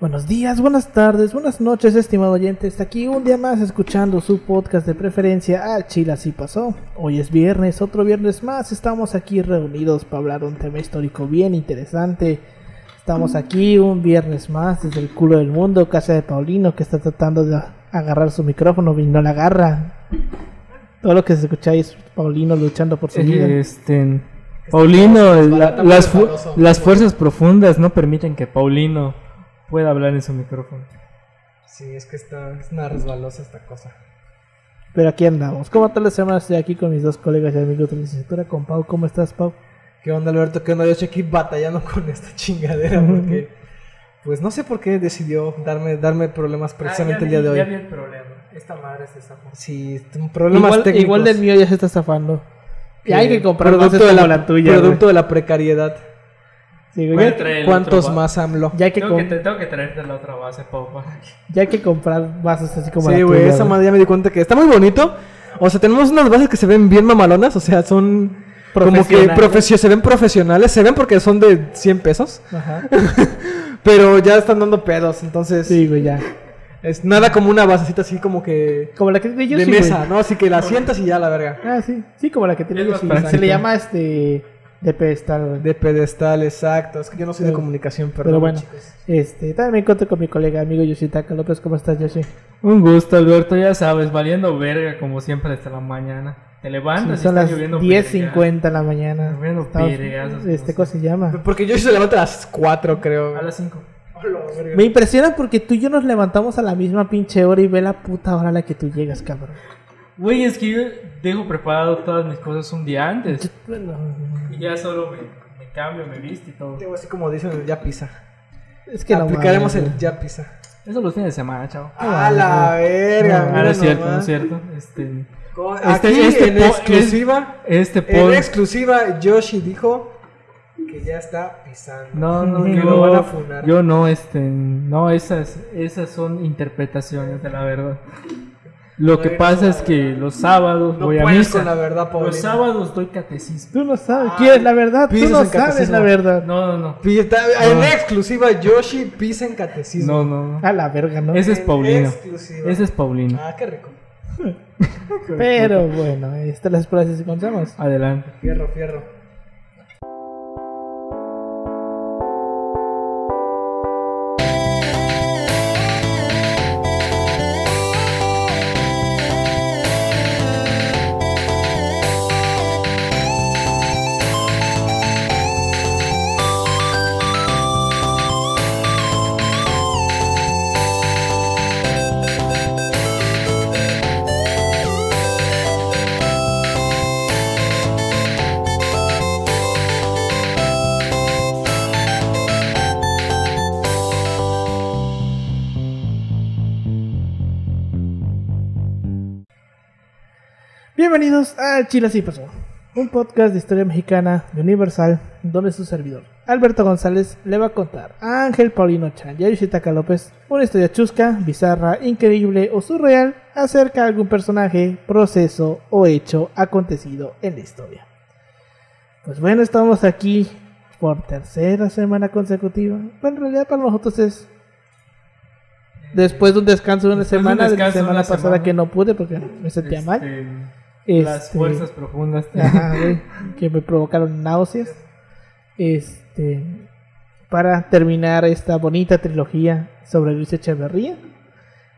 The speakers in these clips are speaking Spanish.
Buenos días, buenas tardes, buenas noches, estimado oyente. Está aquí un día más escuchando su podcast de preferencia al Chile así pasó. Hoy es viernes, otro viernes más. Estamos aquí reunidos para hablar de un tema histórico bien interesante. Estamos aquí un viernes más desde el culo del mundo, casa de Paulino que está tratando de agarrar su micrófono y no la agarra. Todo lo que se escucha es Paulino luchando por su vida. Este, Paulino, la- las, fu- las fuerzas profundas no permiten que Paulino pueda hablar en su micrófono. Sí, es que está, es una resbalosa esta cosa. Pero aquí andamos. ¿Cómo tal la semana? Estoy aquí con mis dos colegas y amigos de licenciatura, con Pau. ¿Cómo estás, Pau? ¿Qué onda, Alberto? ¿Qué onda? Yo estoy aquí batallando con esta chingadera porque, pues no sé por qué decidió darme, darme problemas precisamente el día de hoy. el problema. Esta madre se zafó. Sí, problemas Igual, técnicos. igual del mío ya se está zafando. Y Que hay que comprar producto de como la, la tuya. Producto de la precariedad. A ya, ¿Cuántos más AMLO? ya que Tengo que, te- tengo que traerte la otra base, que- ya hay que comprar vasos así como Sí, la güey, esa madre ya me di cuenta que está muy bonito. O sea, tenemos unas bases que se ven bien mamalonas, o sea, son como que profesio- se ven profesionales, se ven porque son de 100 pesos, Ajá. pero ya están dando pedos, entonces Sí, güey, ya. es nada como una basecita así como que Como la que tiene de mesa, güey. ¿no? Así que la sientas y ya la verga. Ah, sí. Sí, como la que tiene Yoshi. Se le llama este de pedestal, güey. De pedestal, exacto. Es que yo no soy de comunicación, perdón, Pero bueno, chicos. este, también me encuentro con mi colega amigo Yoshitaka López. ¿Cómo estás, Yoshi? Un gusto, Alberto. Ya sabes, valiendo verga como siempre hasta la mañana. Te levantas Sí, y son está las lloviendo 10.50 de la mañana. Lloviendo este, ¿cómo se llama? Porque yo se levanta a las 4, creo. A las 5. Me impresiona porque tú y yo nos levantamos a la misma pinche hora y ve la puta hora a la que tú llegas, cabrón. Güey, es que yo dejo preparado todas mis cosas un día antes. Y ya solo me, me cambio, me visto y todo. Digo, Así como dicen el ya pisa. Es que no Aplicaremos el ya pisa. Eso los fines de semana, chavo. A la verga, no es cierto, no es cierto. Este, Este- Aquí este en exclusiva, este en pod... exclusiva, Yoshi dijo que ya está pisando. No, no, que yo, lo van a funar. yo no, este, no, esas, esas son interpretaciones de la verdad. Lo que pasa es que verdad. los sábados no voy a misa. con la verdad, Paulina. Los sábados doy catecismo. Tú no sabes. Ah, ¿Quién es la verdad? Tú no en sabes catecismo. la verdad. No, no, no. En No. exclusiva, Yoshi pisa en catecismo. No, no, no. A la verga, ¿no? Ese es Paulino. exclusiva. Ese es Paulino. Ah, qué rico. Pero bueno, estas las pruebas que encontramos. Adelante. Fierro, fierro. Bienvenidos a Chile Así Pasó, un podcast de historia mexicana de Universal, donde su servidor, Alberto González, le va a contar a Ángel Paulino Chan y a López una historia chusca, bizarra, increíble o surreal acerca de algún personaje, proceso o hecho acontecido en la historia. Pues bueno, estamos aquí por tercera semana consecutiva. Bueno, en realidad para nosotros es después de un descanso de una Después semana, de la de semana pasada semana. que no pude porque me sentía mal. Las Este, fuerzas profundas. te- Ajá, güey, que me provocaron náuseas. Este, para terminar esta bonita trilogía sobre Luis Echeverría.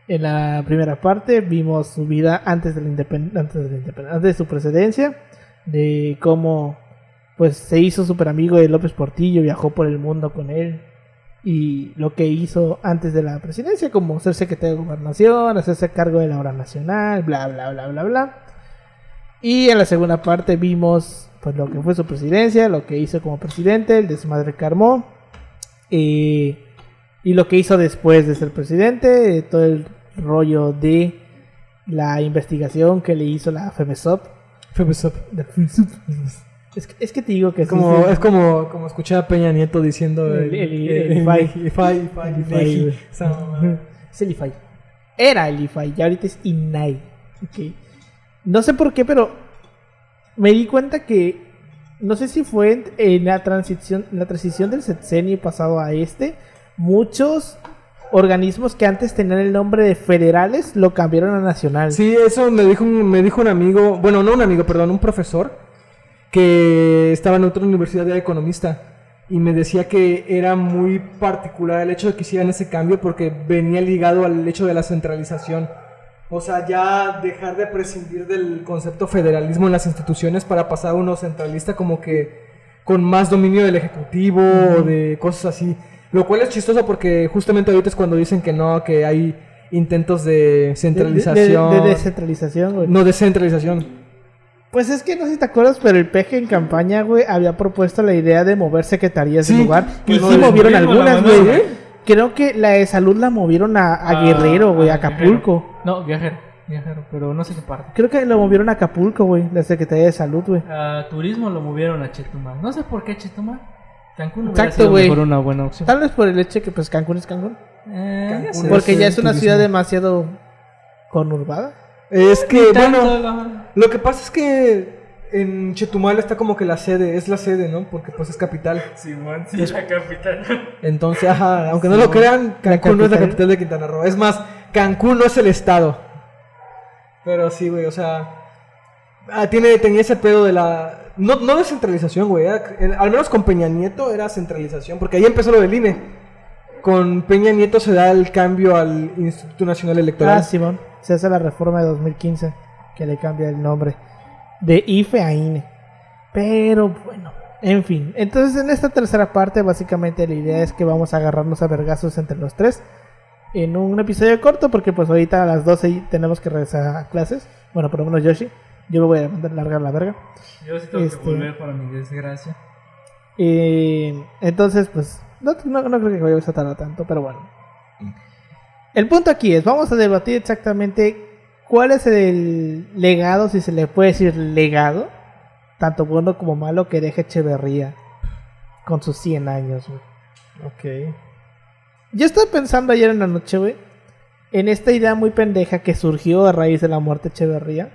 En la primera parte vimos su vida antes de la independ- antes de, la independ- antes de su presidencia, de cómo pues se hizo súper amigo de López Portillo, viajó por el mundo con él y lo que hizo antes de la presidencia, como ser secretario de gobernación, hacerse cargo de la obra nacional, bla bla bla bla bla. Y en la segunda parte vimos pues lo que fue su presidencia, lo que hizo como presidente, el desmadre que armó, eh, y lo que hizo después de ser presidente, eh, todo el rollo de la investigación que le hizo la FEMESOP. FEMESOP. La FEMESOP. Es que, es que te digo que Es como, sí. es como, como escuchar a Peña Nieto diciendo El- el- el el- IFAI. IFAI, IFAI. Es el IFAI. Era el IFAI, ya ahorita es INAI. Ok. No sé por qué, pero me di cuenta que no sé si fue en, la transición, la transición del sexenio pasado a este, muchos organismos que antes tenían el nombre de federales lo cambiaron a nacional. Sí, eso me dijo, un- me dijo un amigo, bueno, no un amigo, perdón, un profesor que estaba en otra universidad de economista y me decía que era muy particular el hecho de que hicieran ese cambio porque venía ligado al hecho de la centralización. O sea, ya dejar de prescindir del concepto federalismo en las instituciones para pasar a uno centralista como que con más dominio del ejecutivo o de cosas así. Lo cual es chistoso porque justamente ahorita es cuando dicen que no, que hay intentos de De- de- centralización. De, de descentralización, güey. No, descentralización. Pues es que no sé si te acuerdas, pero el peje en campaña, güey, había propuesto la idea de mover secretarías Sí, de lugar. Y pues sí movieron algunas, güey. güey. Creo que la de salud la movieron a, a Ah, Guerrero, güey, a Acapulco. No, Guerrero. Guerrero, pero no sé qué parte. Creo que lo movieron a Acapulco, güey, la Secretaría de Salud, güey. A turismo lo movieron a Chetumal. No sé por qué Chetumal. Cancún Exacto, güey. mejor una buena opción. Tal vez por el hecho de que pues Cancún es Cancún. Eh, Cancún. Porque es ya es una turismo. ciudad demasiado conurbada. Es que, Tanto, bueno, la- lo que pasa es que en Chetumal está como que la sede, es la sede, ¿no? Porque pues es capital. Simón, sí, la capital. Entonces, ajá, aunque no lo crean, Cancún no es la capital de Quintana Roo. Es más, Cancún no es el estado. Pero sí, güey, o sea, ah, tiene, tenía ese pedo de la... No, no de centralización, güey. al menos con Peña Nieto era centralización, porque ahí empezó lo del INE. Con Peña Nieto se da el cambio al Instituto Nacional Electoral. Ah, Simón. Se hace la reforma de 2015 que le cambia el nombre de IFE a INE. Pero bueno, en fin. Entonces en esta tercera parte básicamente la idea es que vamos a agarrarnos a vergazos entre los tres en un episodio corto porque pues ahorita a las 12 tenemos que regresar a clases. Bueno, por lo menos Yoshi. Yo me voy a mandar largar la verga. Yo sí tengo Este- que volver para mi desgracia. Entonces, pues, no, no, no creo que vaya a tardar tanto, pero bueno. El punto aquí es, vamos a debatir exactamente cuál es el legado, si se le puede decir legado, tanto bueno como malo, que deja Echeverría con sus 100 años. güey. Ok. Yo estaba pensando ayer en la noche, güey, en esta idea muy pendeja que surgió a raíz de la muerte de Echeverría.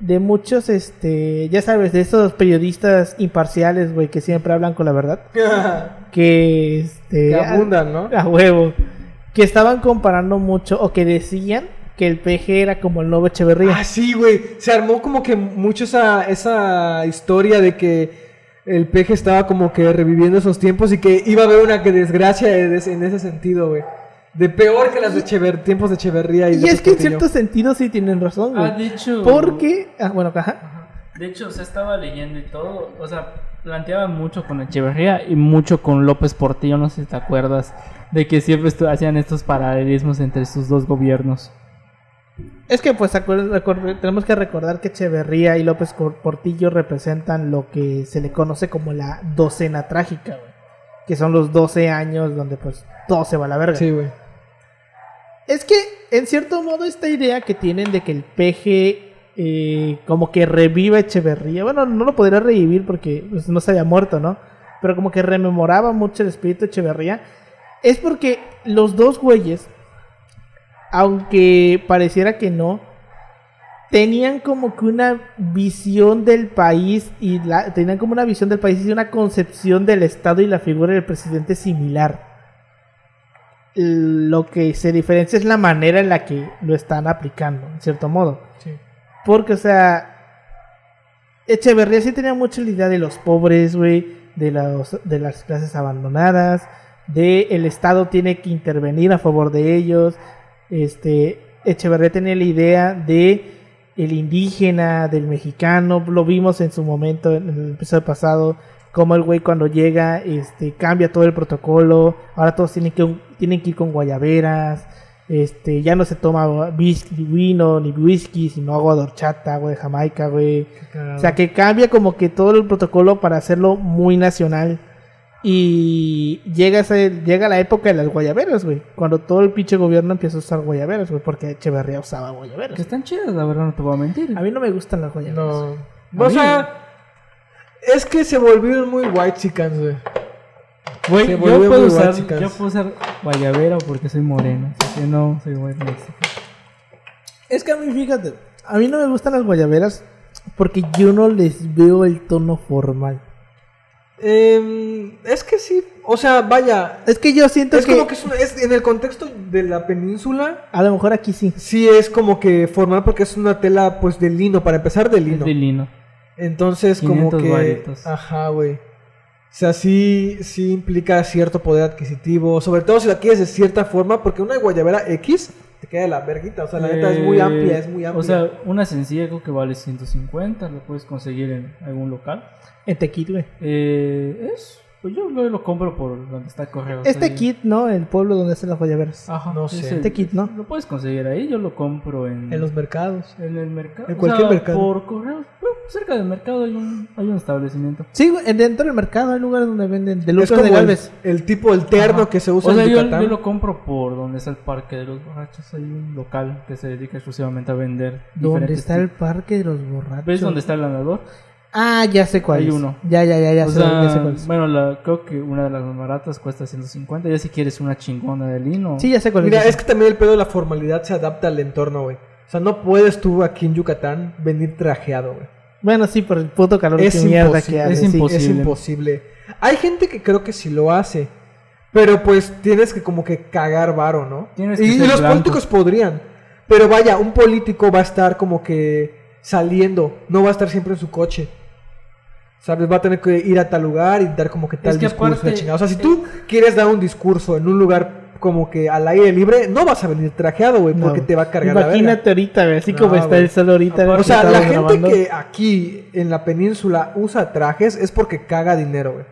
De muchos, este, ya sabes, de esos periodistas imparciales, güey, que siempre hablan con la verdad. Que, este, que abundan, ¿no? a huevo. Que estaban comparando mucho, o que decían que el PG era como el nuevo Echeverría. Ah, sí, güey. Se armó como que mucho esa, esa historia de que el peje estaba como que reviviendo esos tiempos y que iba a haber una que desgracia en ese, en ese sentido, güey. De peor que las de Echever- tiempos de Echeverría y, es que en cierto sentido sí tienen razón, güey. Ah, de hecho. Porque, ah, bueno, ajá. De hecho, se estaba leyendo y todo. O sea, planteaban mucho con Echeverría y mucho con López Portillo. No sé si te acuerdas. De que siempre hacían estos paralelismos entre sus dos gobiernos. Es que pues tenemos que recordar que Echeverría y López Portillo representan lo que se le conoce como la docena trágica, güey. Que son los 12 años donde pues todo se va a la verga. Sí, güey. Es que, en cierto modo, esta idea que tienen de que el PG eh, como que reviva Echeverría, bueno, no lo podría revivir porque pues, no se había muerto, ¿no? Pero como que rememoraba mucho el espíritu de Echeverría, es porque los dos güeyes, aunque pareciera que no, tenían como que una visión del país y la, tenían como una visión del país y una concepción del Estado y la figura del presidente similar lo que se diferencia es la manera en la que lo están aplicando, en cierto modo. Sí. Porque, o sea, Echeverría sí tenía mucha la idea de los pobres, güey, de, los, de las clases abandonadas, de el Estado tiene que intervenir a favor de ellos. Este, Echeverría tenía la idea de el indígena, del mexicano, lo vimos en su momento en el episodio pasado, como el güey cuando llega, este, cambia todo el protocolo, ahora todos tienen que, tienen que ir con guayaberas, este, ya no se toma whisky, vino ni whisky, sino agua de horchata, güey, de Jamaica, güey. O sea, que cambia como que todo el protocolo para hacerlo muy nacional. Y llega, ese- llega la época de las guayaberas, güey. Cuando todo el pinche gobierno empieza a usar guayaberas, güey. Porque Echeverría usaba guayaberas. Que están chidas, la verdad, no te voy a mentir. A mí no me gustan las guayaberas. No. O sea, es que se volvieron muy white chicans, güey. Güey, se yo volvió puedo, usar, yo puedo usar guayabera porque soy moreno. Así que no soy white Mexican. Es que a mí, fíjate, a mí no me gustan las guayaberas porque yo no les veo el tono formal. Em, es que sí, o sea, vaya, Es que yo siento es que, como que es, una- es- en el contexto de la península, a lo mejor aquí sí. sí es como que formal porque es una tela pues de lino, para empezar de Es lino. de lino. Entonces como 500 que... varitos. Ajá, güey. O sea, sí, sí implica cierto poder adquisitivo, sobre todo si la quieres de cierta forma, porque una guayabera X te queda de la verguita, o sea, la neta es muy Eh, amplia, es muy amplia. O sea, una sencilla creo que vale 150, lo puedes conseguir en algún local. En Tequit, güey. Eh, es, pues yo lo, lo compro por donde está el correo. Este ahí. kit, ¿no? El pueblo donde están las guayaberas. Ajá, No es sé. el- Este kit, ¿no? Lo puedes conseguir ahí, yo lo compro en, en los mercados. en el mercado. en O cualquier sea, mercado. Por correo, cerca del mercado hay un, hay un establecimiento. Sí, dentro del mercado hay lugares donde venden de Es Lucas de el, Galvez. el tipo, el terno Ajá. que se usa O sea, en yo, Yucatán. yo lo compro por donde está el parque de los borrachos. Hay un local que se dedica exclusivamente a vender. ¿Dónde está el parque de los borrachos? ¿Ves dónde está el andador? Ah, ya sé cuál Hay es. uno. Ya, ya, ya, ya, o sé, sea, ya sé cuál es. bueno, la, creo que una de las más baratas cuesta 150. Ya si quieres una chingona de lino. Sí, ya sé cuál Mira, es. es que también el pedo de la formalidad se adapta al entorno, güey. O sea, no puedes tú aquí en Yucatán venir trajeado, güey. Bueno, sí, por el puto calor Es mierda imposible. que hace. Es sí. imposible. Es imposible. Hay gente que creo que sí lo hace. Pero pues tienes que como que cagar varo, ¿no? Tienes que y, los blanco. políticos podrían. Pero vaya, un político va a estar como que saliendo. No va a estar siempre en su coche. ¿Sabes? Va a tener que ir a tal lugar y dar como que tal que discurso. aparte-. O sea, si tú quieres dar un discurso en un lugar como que al aire libre, no vas a venir trajeado, güey, No. porque te va a cargar la verga. Imagínate ahorita, güey, así No, como está el sol ahorita. O sea, la gente grabando. que aquí en la península usa trajes es porque caga dinero, güey.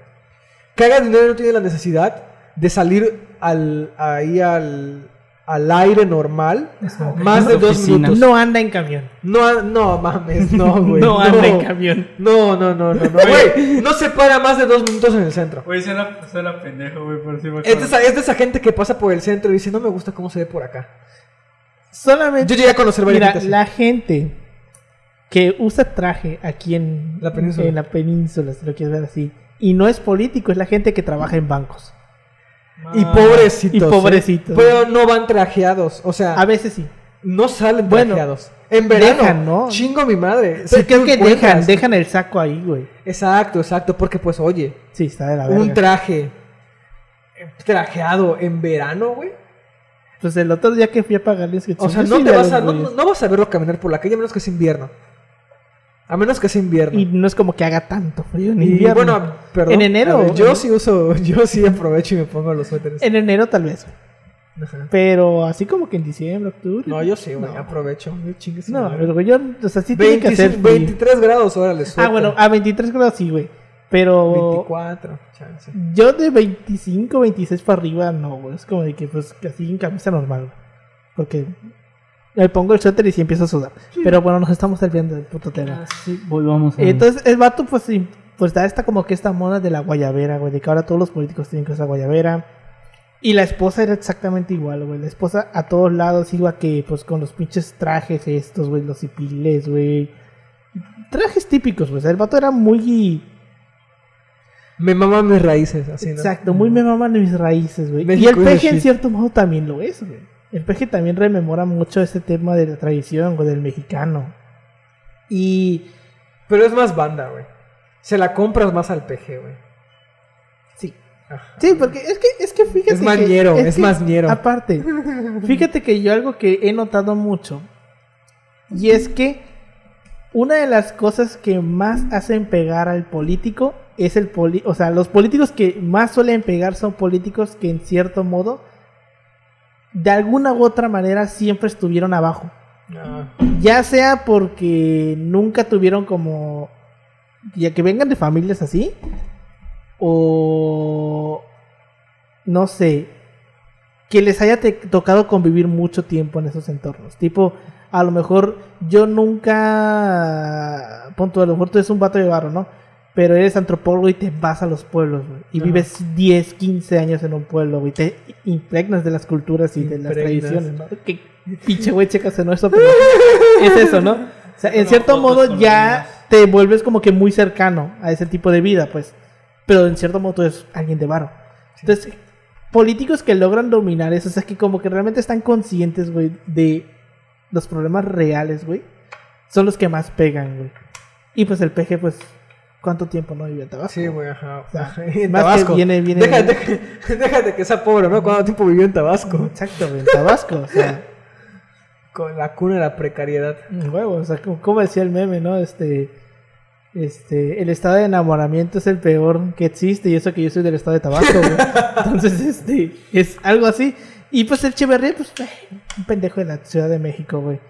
Caga dinero y no tiene la necesidad de salir al, ahí al, al aire normal más de dos oficina. minutos. No anda en camión. No, no mames, no, güey. no anda en camión. No, no, no, no, no, güey. No se para más de dos minutos en el centro. Güey, suena, suena pendejo, güey, sí me Es de, esa, es de esa gente que pasa por el centro y dice, no me gusta cómo se ve por acá. Solamente. Yo llegué a conocer varias Mira, la gente que usa traje aquí en La península. en la península, si lo quieres ver así, y no es político, es la gente que trabaja en bancos. Y Ah, pobrecitos. y ¿eh? pobrecitos. Pero no van trajeados. O sea, A veces sí. no salen Bueno, trajeados. En verano, dejan, ¿no? chingo mi madre. Pero Si creo tú que encuentras- dejan, dejan el saco ahí, güey. Exacto, exacto. Porque, pues, oye, Sí, está de la un verga. traje eh, trajeado en verano, güey. Pues el otro día que fui a pagar la O sea, no sí te vas a, no, no vas a verlo caminar por la calle a menos que sea invierno. A menos que sea invierno. Y no es como que haga tanto frío en Y, invierno. bueno, perdón. En enero, ver, yo ¿no? sí uso, yo sí aprovecho y me pongo los suéteres. En enero tal vez. Ajá. Pero así como que en diciembre, octubre. No, yo sí, güey, No. aprovecho. Yo chingue su No, madre. pero güey, yo, o sea, sí tiene que 25 hacer frío. 23 grados, órale, Ah, suelta. bueno, a 23 grados sí, güey. Pero 24, chance. yo de 25, 26 para arriba, no, güey. Es como de que, pues, casi en camisa normal, güey. Porque me pongo el suéter y sí empiezo a sudar. Pero bueno, nos estamos desviando del puto tema. Ah, sí, volvamos a... Entonces, el vato, pues, sí, pues da esta como que esta moda de la guayabera, güey. De que ahora todos los políticos tienen que usar guayabera. Y la esposa era exactamente igual, güey. La esposa a todos lados iba que, pues, con los pinches trajes estos, güey, los cipiles, güey. Trajes típicos, güey. O sea, el vato era muy... Me maman mis raíces, así, ¿no? Exacto, muy me maman mis raíces, güey. Y el peje en cierto modo también lo es, güey. El peje también rememora mucho ese tema de la tradición, güey, del mexicano. Y Pero es más banda, güey. Se la compras más al PG, güey. sí. Ajá. Sí, porque es que, es que fíjate Es más que- ñero, es más ñero. Aparte, fíjate que yo algo que he notado mucho, y es que una de las cosas que más hacen pegar al político es el poli... O sea, los políticos que más suelen pegar son políticos que en cierto modo, de alguna u otra manera, siempre estuvieron abajo. Ah, Ya sea porque nunca tuvieron como. Ya que vengan de familias así. O. No sé. Que les haya tocado convivir mucho tiempo en esos entornos. Tipo, a lo mejor yo nunca. Punto, a lo mejor tú eres un vato de barro, ¿no? Pero eres antropólogo y te vas a los pueblos, güey. Y Ajá. vives 10, 15 años en un pueblo, güey. Te impregnas de las culturas y de las Impregnas. tradiciones, ¿no? Que pinche güey, checas en eso, pero es eso, ¿no? O sea, en cierto modo ya te vuelves como que muy cercano a ese tipo de vida, pues. Pero en cierto modo eres alguien de varo. Entonces, políticos que logran dominar eso, o sea, que como que realmente están conscientes, güey, de los problemas reales, güey, son los que más pegan, güey. Y pues el PG, pues, ¿Cuánto tiempo no vivió en Tabasco? Sí, güey, ajá. sea, Ajá, en más que Tabasco. viene- viene- Déjate, que, déjate que sea pobre, ¿no? ¿Cuánto tiempo vivió en Tabasco? Exacto, en Tabasco, o sea, Con la cuna de la precariedad. un huevo, o sea, como, decía el meme, ¿no? Este, este, el estado de enamoramiento es el peor que existe y eso que yo soy del estado de Tabasco, güey. Entonces, este, es algo así. Y pues el Echeverría, pues, un pendejo de la Ciudad de México, güey.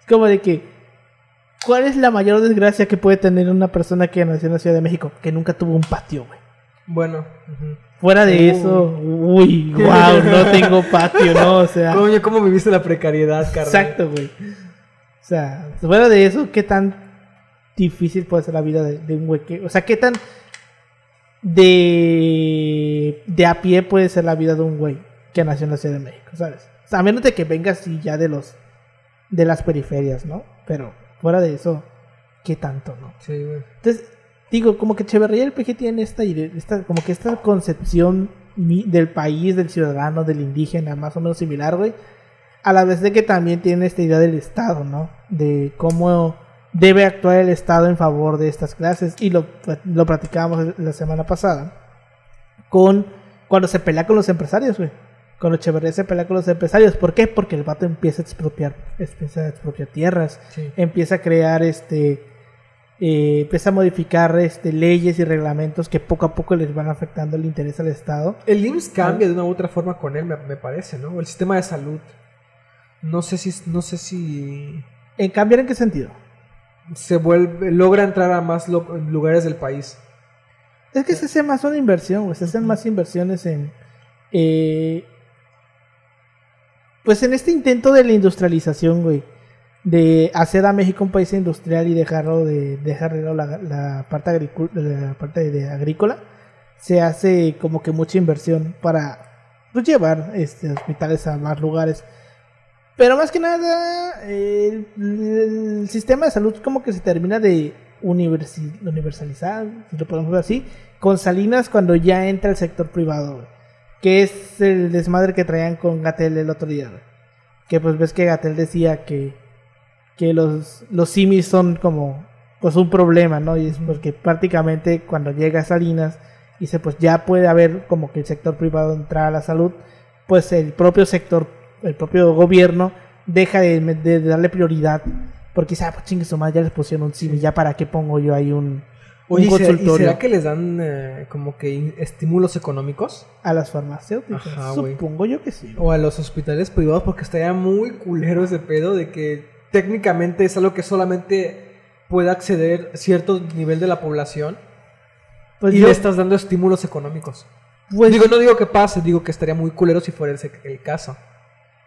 Es como de que, ¿cuál es la mayor desgracia que puede tener una persona que nació en la Ciudad de México? Que nunca tuvo un patio, güey. Bueno. Fuera de eso, uy, wow, no tengo patio, ¿no? O sea, Coño, ¿cómo viviste la precariedad, carnal? exacto, güey. O sea, fuera de eso, ¿qué tan difícil puede ser la vida de, de un güey que, o sea, qué tan de de a pie puede ser la vida de un güey que nació en la Ciudad de México, ¿sabes? O sea, a menos de que vengas y ya de los de las periferias, ¿no? Pero fuera de eso, ¿qué tanto, no? Sí, güey. Entonces, digo, como que Echeverría y el PG tienen esta, esta, como que esta concepción del país, del ciudadano, del indígena, más o menos similar, güey. A la vez de que también tienen esta idea del Estado, ¿no? De cómo debe actuar el Estado en favor de estas clases. Y lo, lo platicábamos la semana pasada. Con cuando se pelea con los empresarios, güey. Cuando Echeverría se pelea con los empresarios. ¿Por qué? Porque el vato empieza a expropiar, empieza a expropiar tierras Sí. empieza a crear este eh, empieza a modificar este leyes y reglamentos que poco a poco les van afectando el interés al Estado. El IMSS cambia de una u otra forma con él, me, me parece, ¿no? El sistema de salud. No sé si, no sé si ¿En cambiar en qué sentido? se vuelve, logra entrar a más lo- lugares del país. Es que se hace más una inversión, se hacen más inversiones en eh, pues en este intento de la industrialización, güey, de hacer a México un país industrial y dejarlo de dejar la, la parte la parte de agrícola, se hace como que mucha inversión para pues, llevar este hospitales a más lugares. Pero más que nada, el, el sistema de salud como que se termina de universalizar, si lo podemos ver así, con Salinas cuando ya entra el sector privado, güey. Que es el desmadre que traían con Gatel el otro día. Que pues ves que Gatel decía que, que los, los simis son como pues un problema, ¿no? Y es porque prácticamente cuando llega Salinas, dice pues ya puede haber como que el sector privado entrar a la salud, pues el propio sector, el propio gobierno deja de, de darle prioridad. Porque dice, ah, pues chingue su madre, ya les pusieron un simi, ya para qué pongo yo ahí un, Oye, un ¿y será- ¿y consultorio será que les dan eh, como que estímulos económicos? a las farmacéuticas. Ajá. Supongo yo que sí. O a los hospitales privados, porque estaría muy culero ese pedo de que técnicamente es algo que solamente puede acceder cierto nivel de la población Pues y yo, le estás dando estímulos económicos. pues, digo, no digo que pase, digo que estaría muy culero si fuera ese el caso.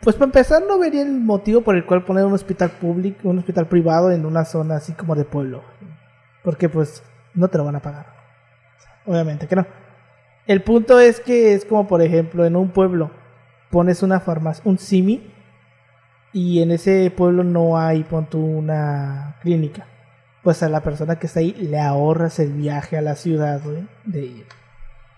pues para empezar no vería el motivo por el cual poner un hospital público, un hospital privado en una zona así como de pueblo. Porque pues no te lo van a pagar. Obviamente que no. El punto es que es como por ejemplo en un pueblo pones una farmacia, un simi y en ese pueblo no hay pon tú, una clínica. Pues a la persona que está ahí le ahorras el viaje a la ciudad, de ir.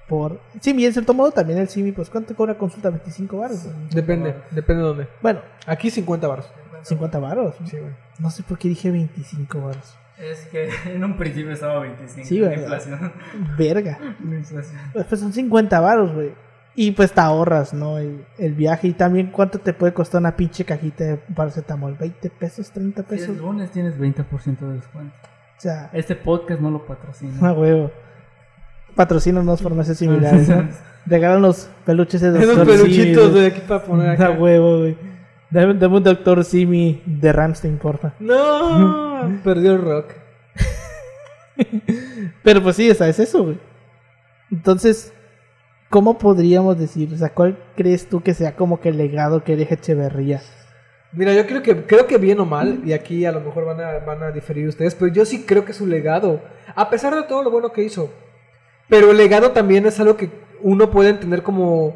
Por... Bien, en cierto modo también el simi, pues ¿cuánto cobra consulta? 25 baros. Depende, depende de dónde. Bueno, Aquí 50 baros. 50 baros. Sí. No sé por qué dije 25 baros. Es que en un principio estaba 25. Sí, la ¿verdad? inflación. Verga. La inflación. Pues, pues son 50 varos, güey. Y pues te ahorras, ¿no? El, el viaje. Y también cuánto te puede costar una pinche cajita de paracetamol. 20 pesos, 30 Si pesos. el lunes tienes 20% de descuento. O sea, Este podcast no lo patrocina. a huevo. Patrocínanos farmacias similares. ¿no? Regálanos peluches de Esos doctor peluchitos de aquí para poner A acá. huevo, güey. Dame, dame un doctor Simi de Ramstein, porfa. No, perdió el rock. Pero pues sí, o sea, es eso, güey. Entonces, ¿cómo podríamos decir? O sea, ¿cuál crees tú que sea como que el legado que deja Echeverría? Mira, yo creo que creo que bien o mal, y aquí a lo mejor van a, van a diferir ustedes, pero yo sí creo que es un legado, a pesar de todo lo bueno que hizo. Pero el legado también es algo que uno puede entender como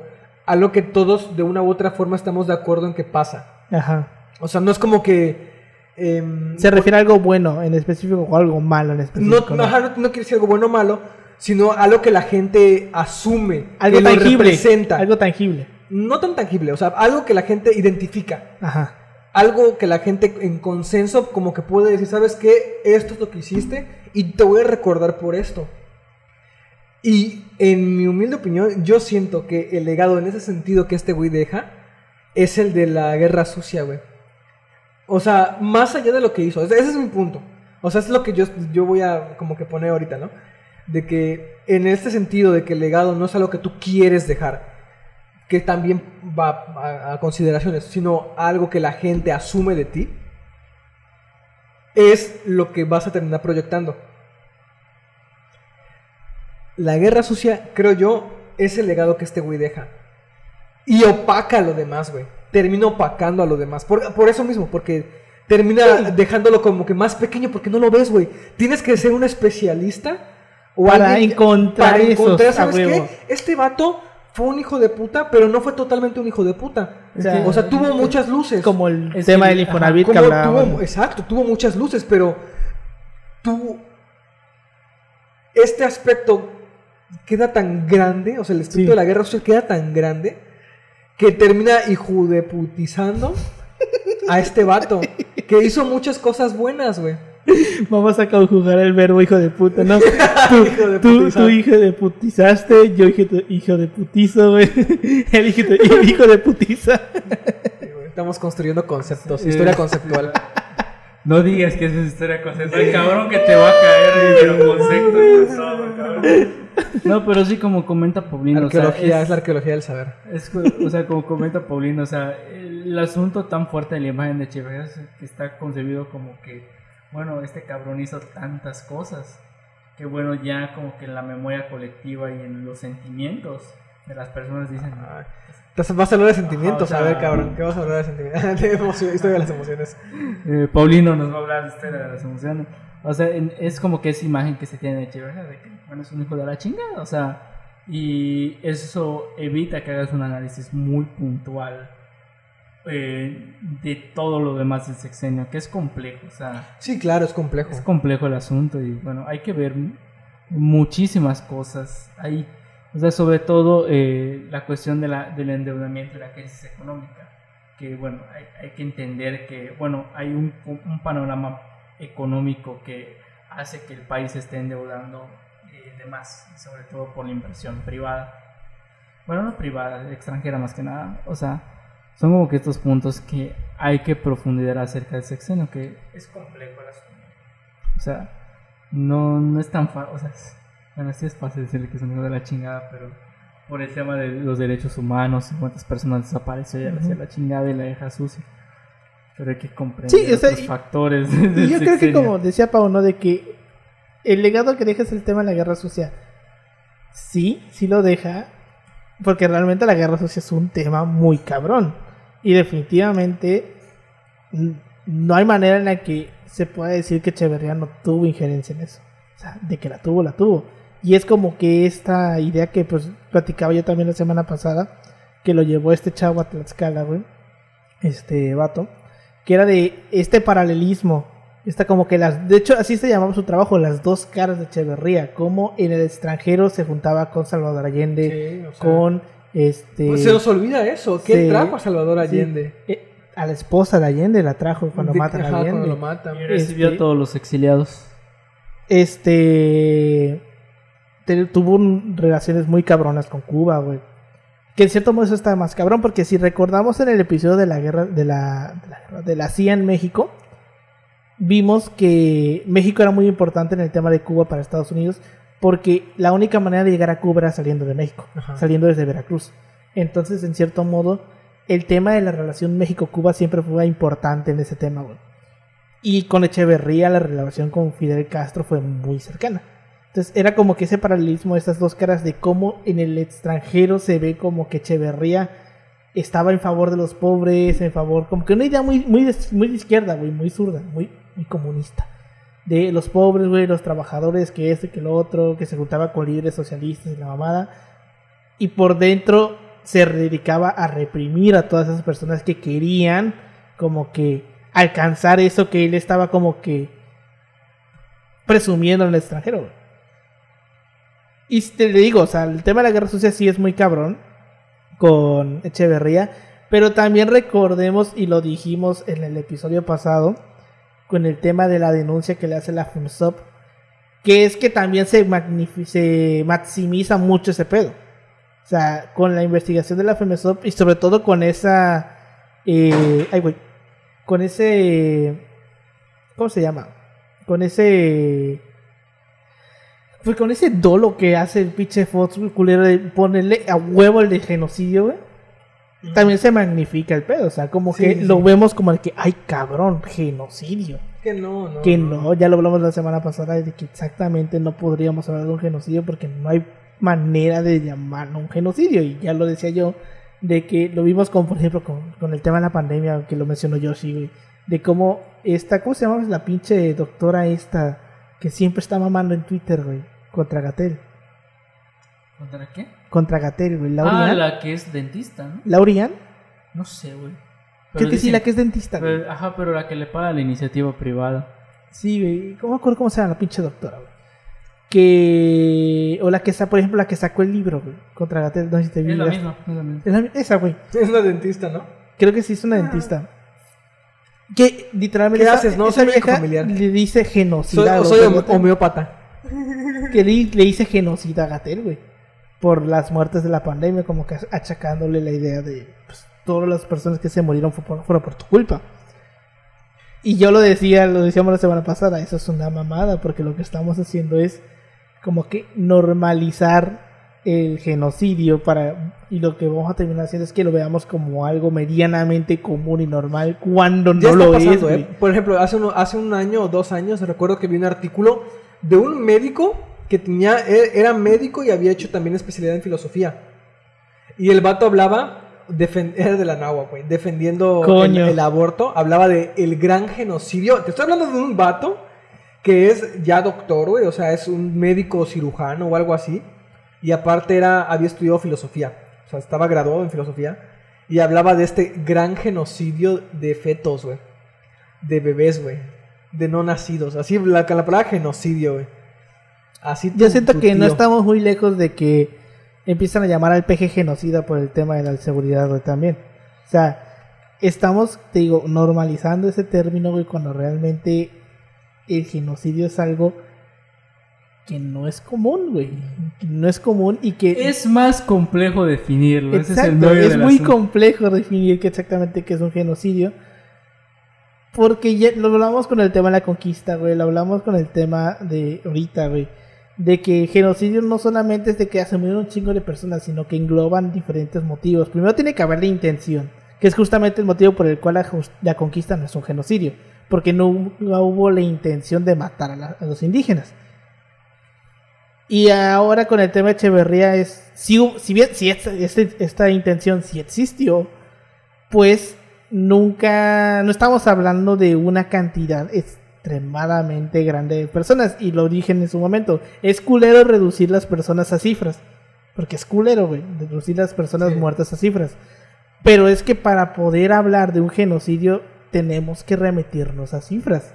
algo que todos de una u otra forma estamos de acuerdo en que pasa. Ajá. O sea, no es como que... em, Se refiere a algo bueno en específico o algo malo en específico. no, no, no quiere decir algo bueno o malo, sino algo que la gente asume, Algo que lo tangible. representa. Algo tangible. No tan tangible, o sea, algo que la gente identifica. Ajá. algo que la gente en consenso como que puede decir, ¿sabes qué? Esto es lo que hiciste y te voy a recordar por esto. Y en mi humilde opinión, yo siento que el legado en ese sentido que este güey deja es el de la guerra sucia, güey. O sea, más allá de lo que hizo. Ese es mi punto. O sea, es lo que yo, yo voy a como que poner ahorita, ¿no? De que en este sentido de que el legado no es algo que tú quieres dejar, que también va a, a consideraciones, sino algo que la gente asume de ti, es lo que vas a terminar proyectando. La guerra sucia, creo yo, es el legado que este güey deja. Y opaca a lo demás, güey. Termina opacando a lo demás. Por, por eso mismo, porque termina dejándolo como que más pequeño porque no lo ves, güey. Tienes que ser un especialista o Para alguien- encontrar para encontrar, ¿sabes qué? Este vato fue un hijo de puta, pero no fue totalmente un hijo de puta. O sea, O sea, tuvo muchas luces. Como el Es tema del Infonavit que tuvo, exacto, tuvo muchas luces, pero tuvo este aspecto queda tan grande, o sea, el espíritu Sí. de la guerra social queda tan grande que termina hijudeputizando a este vato que hizo muchas cosas buenas, güey. Vamos a conjugar el verbo hijo de puta, ¿no? Tú, Hijo de tú, tú hijo de putizaste, yo hijo de, hijo de putizo, güey. El hijo de, el hijo de putiza. Estamos construyendo conceptos, historia conceptual. No digas que es una historia conceptual, cabrón, que te va a caer pero conceptos con todo, cabrón. No, pero sí como comenta Paulino, o sea, Arqueología, es... es- la arqueología del saber. Es, o sea, como comenta Paulino, o sea, el asunto tan fuerte de la imagen de Echeverría es que está concebido como que, bueno, este cabrón hizo tantas cosas, que bueno, ya como que en la memoria colectiva y en los sentimientos de las personas dicen. Entonces vas a hablar de sentimientos, Ajá, o a ver, cabrón, ¿qué vas a hablar de sentimientos? de emoción, historia de las emociones. eh, Paulino nos va a hablar de historia de las emociones. O sea, en- es como que esa imagen que se tiene de Echeverría, de que, bueno, es un hijo de la chingada, o sea, y eso evita que hagas un análisis muy puntual eh, de todo lo demás del sexenio, que es complejo, o sea, Sí, claro, es complejo. es complejo el asunto y bueno, hay que ver mu- muchísimas cosas. Hay, o sea, sobre todo eh, la cuestión de la, del endeudamiento y la crisis económica, que bueno, hay, hay que entender que, bueno, hay un, un panorama económico que hace que el país esté endeudando eh, de más, sobre todo por la inversión privada. Bueno, no privada, extranjera más que nada. O sea, son como que estos puntos que hay que profundizar acerca del sexenio, que es complejo el asunto. O sea, no, no es tan fácil. O sea, bueno, sí es fácil decirle que es un hijo de la chingada, pero por el tema de los derechos humanos y cuántas personas desapareció y Ujú. la chingada y la deja sucia. Pero hay que comprender Sí, o sea, otros y- factores. Y yo creo que como decía Pau, ¿no? De que el legado que deja es el tema de la guerra sucia. Sí, sí lo deja. Porque realmente la guerra sucia es un tema muy cabrón. Y definitivamente no hay manera en la que se pueda decir que Echeverría no tuvo injerencia en eso. O sea, de que la tuvo, la tuvo. Y es como que esta idea que pues platicaba yo también la semana pasada, que lo llevó este chavo a Tlaxcala, güey. Este vato que era de este paralelismo. Está como que las. De hecho, así se llamaba su trabajo, las dos caras de Echeverría. Como en el extranjero se juntaba con Salvador Allende, Sí, o sea, con este. pues se nos olvida eso. ¿Qué Sí. trajo a Salvador sí, Allende? eh, a la esposa de Allende la trajo cuando De- matan a Allende. Cuando lo matan. Y recibió este- a todos los exiliados. Este. Te- tuvo un- relaciones muy cabronas con Cuba, güey. Que en cierto modo eso está más cabrón, porque si recordamos en el episodio de la guerra, de la, de la, guerra- de la CIA en México, vimos que México era muy importante en el tema de Cuba para Estados Unidos, porque la única manera de llegar a Cuba era saliendo de México, Ajá. saliendo desde Veracruz. Entonces, en cierto modo, el tema de la relación México-Cuba siempre fue importante en ese tema, güey. Y con Echeverría la relación con Fidel Castro fue muy cercana. Entonces era como que ese paralelismo, estas dos caras de cómo en el extranjero se ve como que Echeverría estaba en favor de los pobres, en favor, como que una idea muy, muy, de, muy de izquierda, güey, muy zurda, muy, muy comunista. De los pobres, güey, los trabajadores, que este, que lo otro, que se juntaba con líderes socialistas y la mamada. Y por dentro se dedicaba a reprimir a todas esas personas que querían como que alcanzar eso que él estaba como que presumiendo en el extranjero. güey. Y te digo, o sea, el tema de la guerra sucia sí es muy cabrón con Echeverría, pero también recordemos, y lo dijimos en el episodio pasado, con el tema de la denuncia que le hace la FUNSOP, Que es que también se, se maximiza mucho ese pedo. O sea, con la investigación de la FEMESOP y sobre todo con esa... eh, ay, güey. Con ese... ¿Cómo se llama? Con ese... Pues con ese dolo que hace el pinche Fox, culero, de ponerle a huevo el de genocidio, güey. También se magnifica el pedo, o sea, como Sí, que sí, lo vemos como el que, ay cabrón, genocidio. Que no, no. Que no, ya lo hablamos la semana pasada de que exactamente no podríamos hablar de un genocidio porque no hay manera de llamarlo un genocidio. Y ya lo decía yo, de que lo vimos con, por ejemplo, con, con el tema de la pandemia, que lo mencionó Yoshi, güey. De cómo esta, ¿cómo se llama la pinche doctora esta que siempre está mamando en Twitter, güey? Contra Gatel. ¿Contra qué? Contra Gatel, güey. Ah, la que es dentista, ¿no? Laurian. No sé, güey. Creo que sí, la que es dentista, güey. pero- ajá, pero la que le paga la iniciativa privada. Sí, güey. ¿Cómo me acuerdo cómo se llama la pinche doctora, güey? Que. O la que está, por ejemplo, la que sacó el libro, güey. Contra Gatel. No sé si te Es la vi- misma, es la misma. Es la- esa, güey. Es una dentista, ¿no? Creo que sí es una dentista. Que literalmente. ¿Qué esa- haces, no? Esa Soy médico vieja familiar. le dice Soy, genocida. soy hom- Gatel. homeópata. Que le, le dice genocida a Gatel, güey. Por las muertes de la pandemia, como que achacándole la idea de. Pues, todas las personas que se murieron fue por- fueron por tu culpa. Y yo lo decía, lo decíamos la semana pasada, eso es una mamada, porque lo que estamos haciendo es como que normalizar el genocidio para y lo que vamos a terminar haciendo es que lo veamos como algo medianamente común y normal cuando Ya no lo pasando, es, ¿eh? Por ejemplo, hace, uno- hace un año o dos años recuerdo que vi un artículo de un médico que tenía, e- era médico y había hecho también especialidad en filosofía. Y el vato hablaba, era de la Nahua, güey, defendiendo el aborto, hablaba de el gran genocidio. Te estoy hablando de un vato que es ya doctor, güey, o sea, es un médico cirujano o algo así. Y aparte era, había estudiado filosofía, o sea, estaba graduado en filosofía. Y hablaba de este gran genocidio de fetos, güey. De bebés, güey. De no nacidos. Así, la, la palabra genocidio, güey. Así Yo tu- siento tu que no estamos muy lejos de que empiezan a llamar al peje genocida por el tema de la seguridad, güey, también. O sea, estamos, te digo, normalizando ese término, güey, cuando realmente el genocidio es algo que no es común, güey. Que No es común y que... Es más complejo definirlo. ese es el Exacto, es muy asunto. complejo definir qué exactamente qué es un genocidio. Porque ya lo hablamos con el tema de la conquista, güey. Lo hablamos con el tema de ahorita, güey. De que genocidio no solamente es de que se murieron un chingo de personas, sino que engloban diferentes motivos. Primero tiene que haber la intención, que es justamente el motivo por el cual la, conquista no es un genocidio. Porque no, hu- no hubo la intención de matar a, la- a los indígenas. Y ahora con el tema de Echeverría es, si, si bien si esta, este- esta intención sí existió, pues nunca, no estamos hablando de una cantidad extremadamente grande de personas. Y lo dije en su momento, es culero reducir las personas a cifras. Porque es culero, güey, reducir las personas Sí. muertas a cifras. Pero es que para poder hablar de un genocidio tenemos que remitirnos a cifras.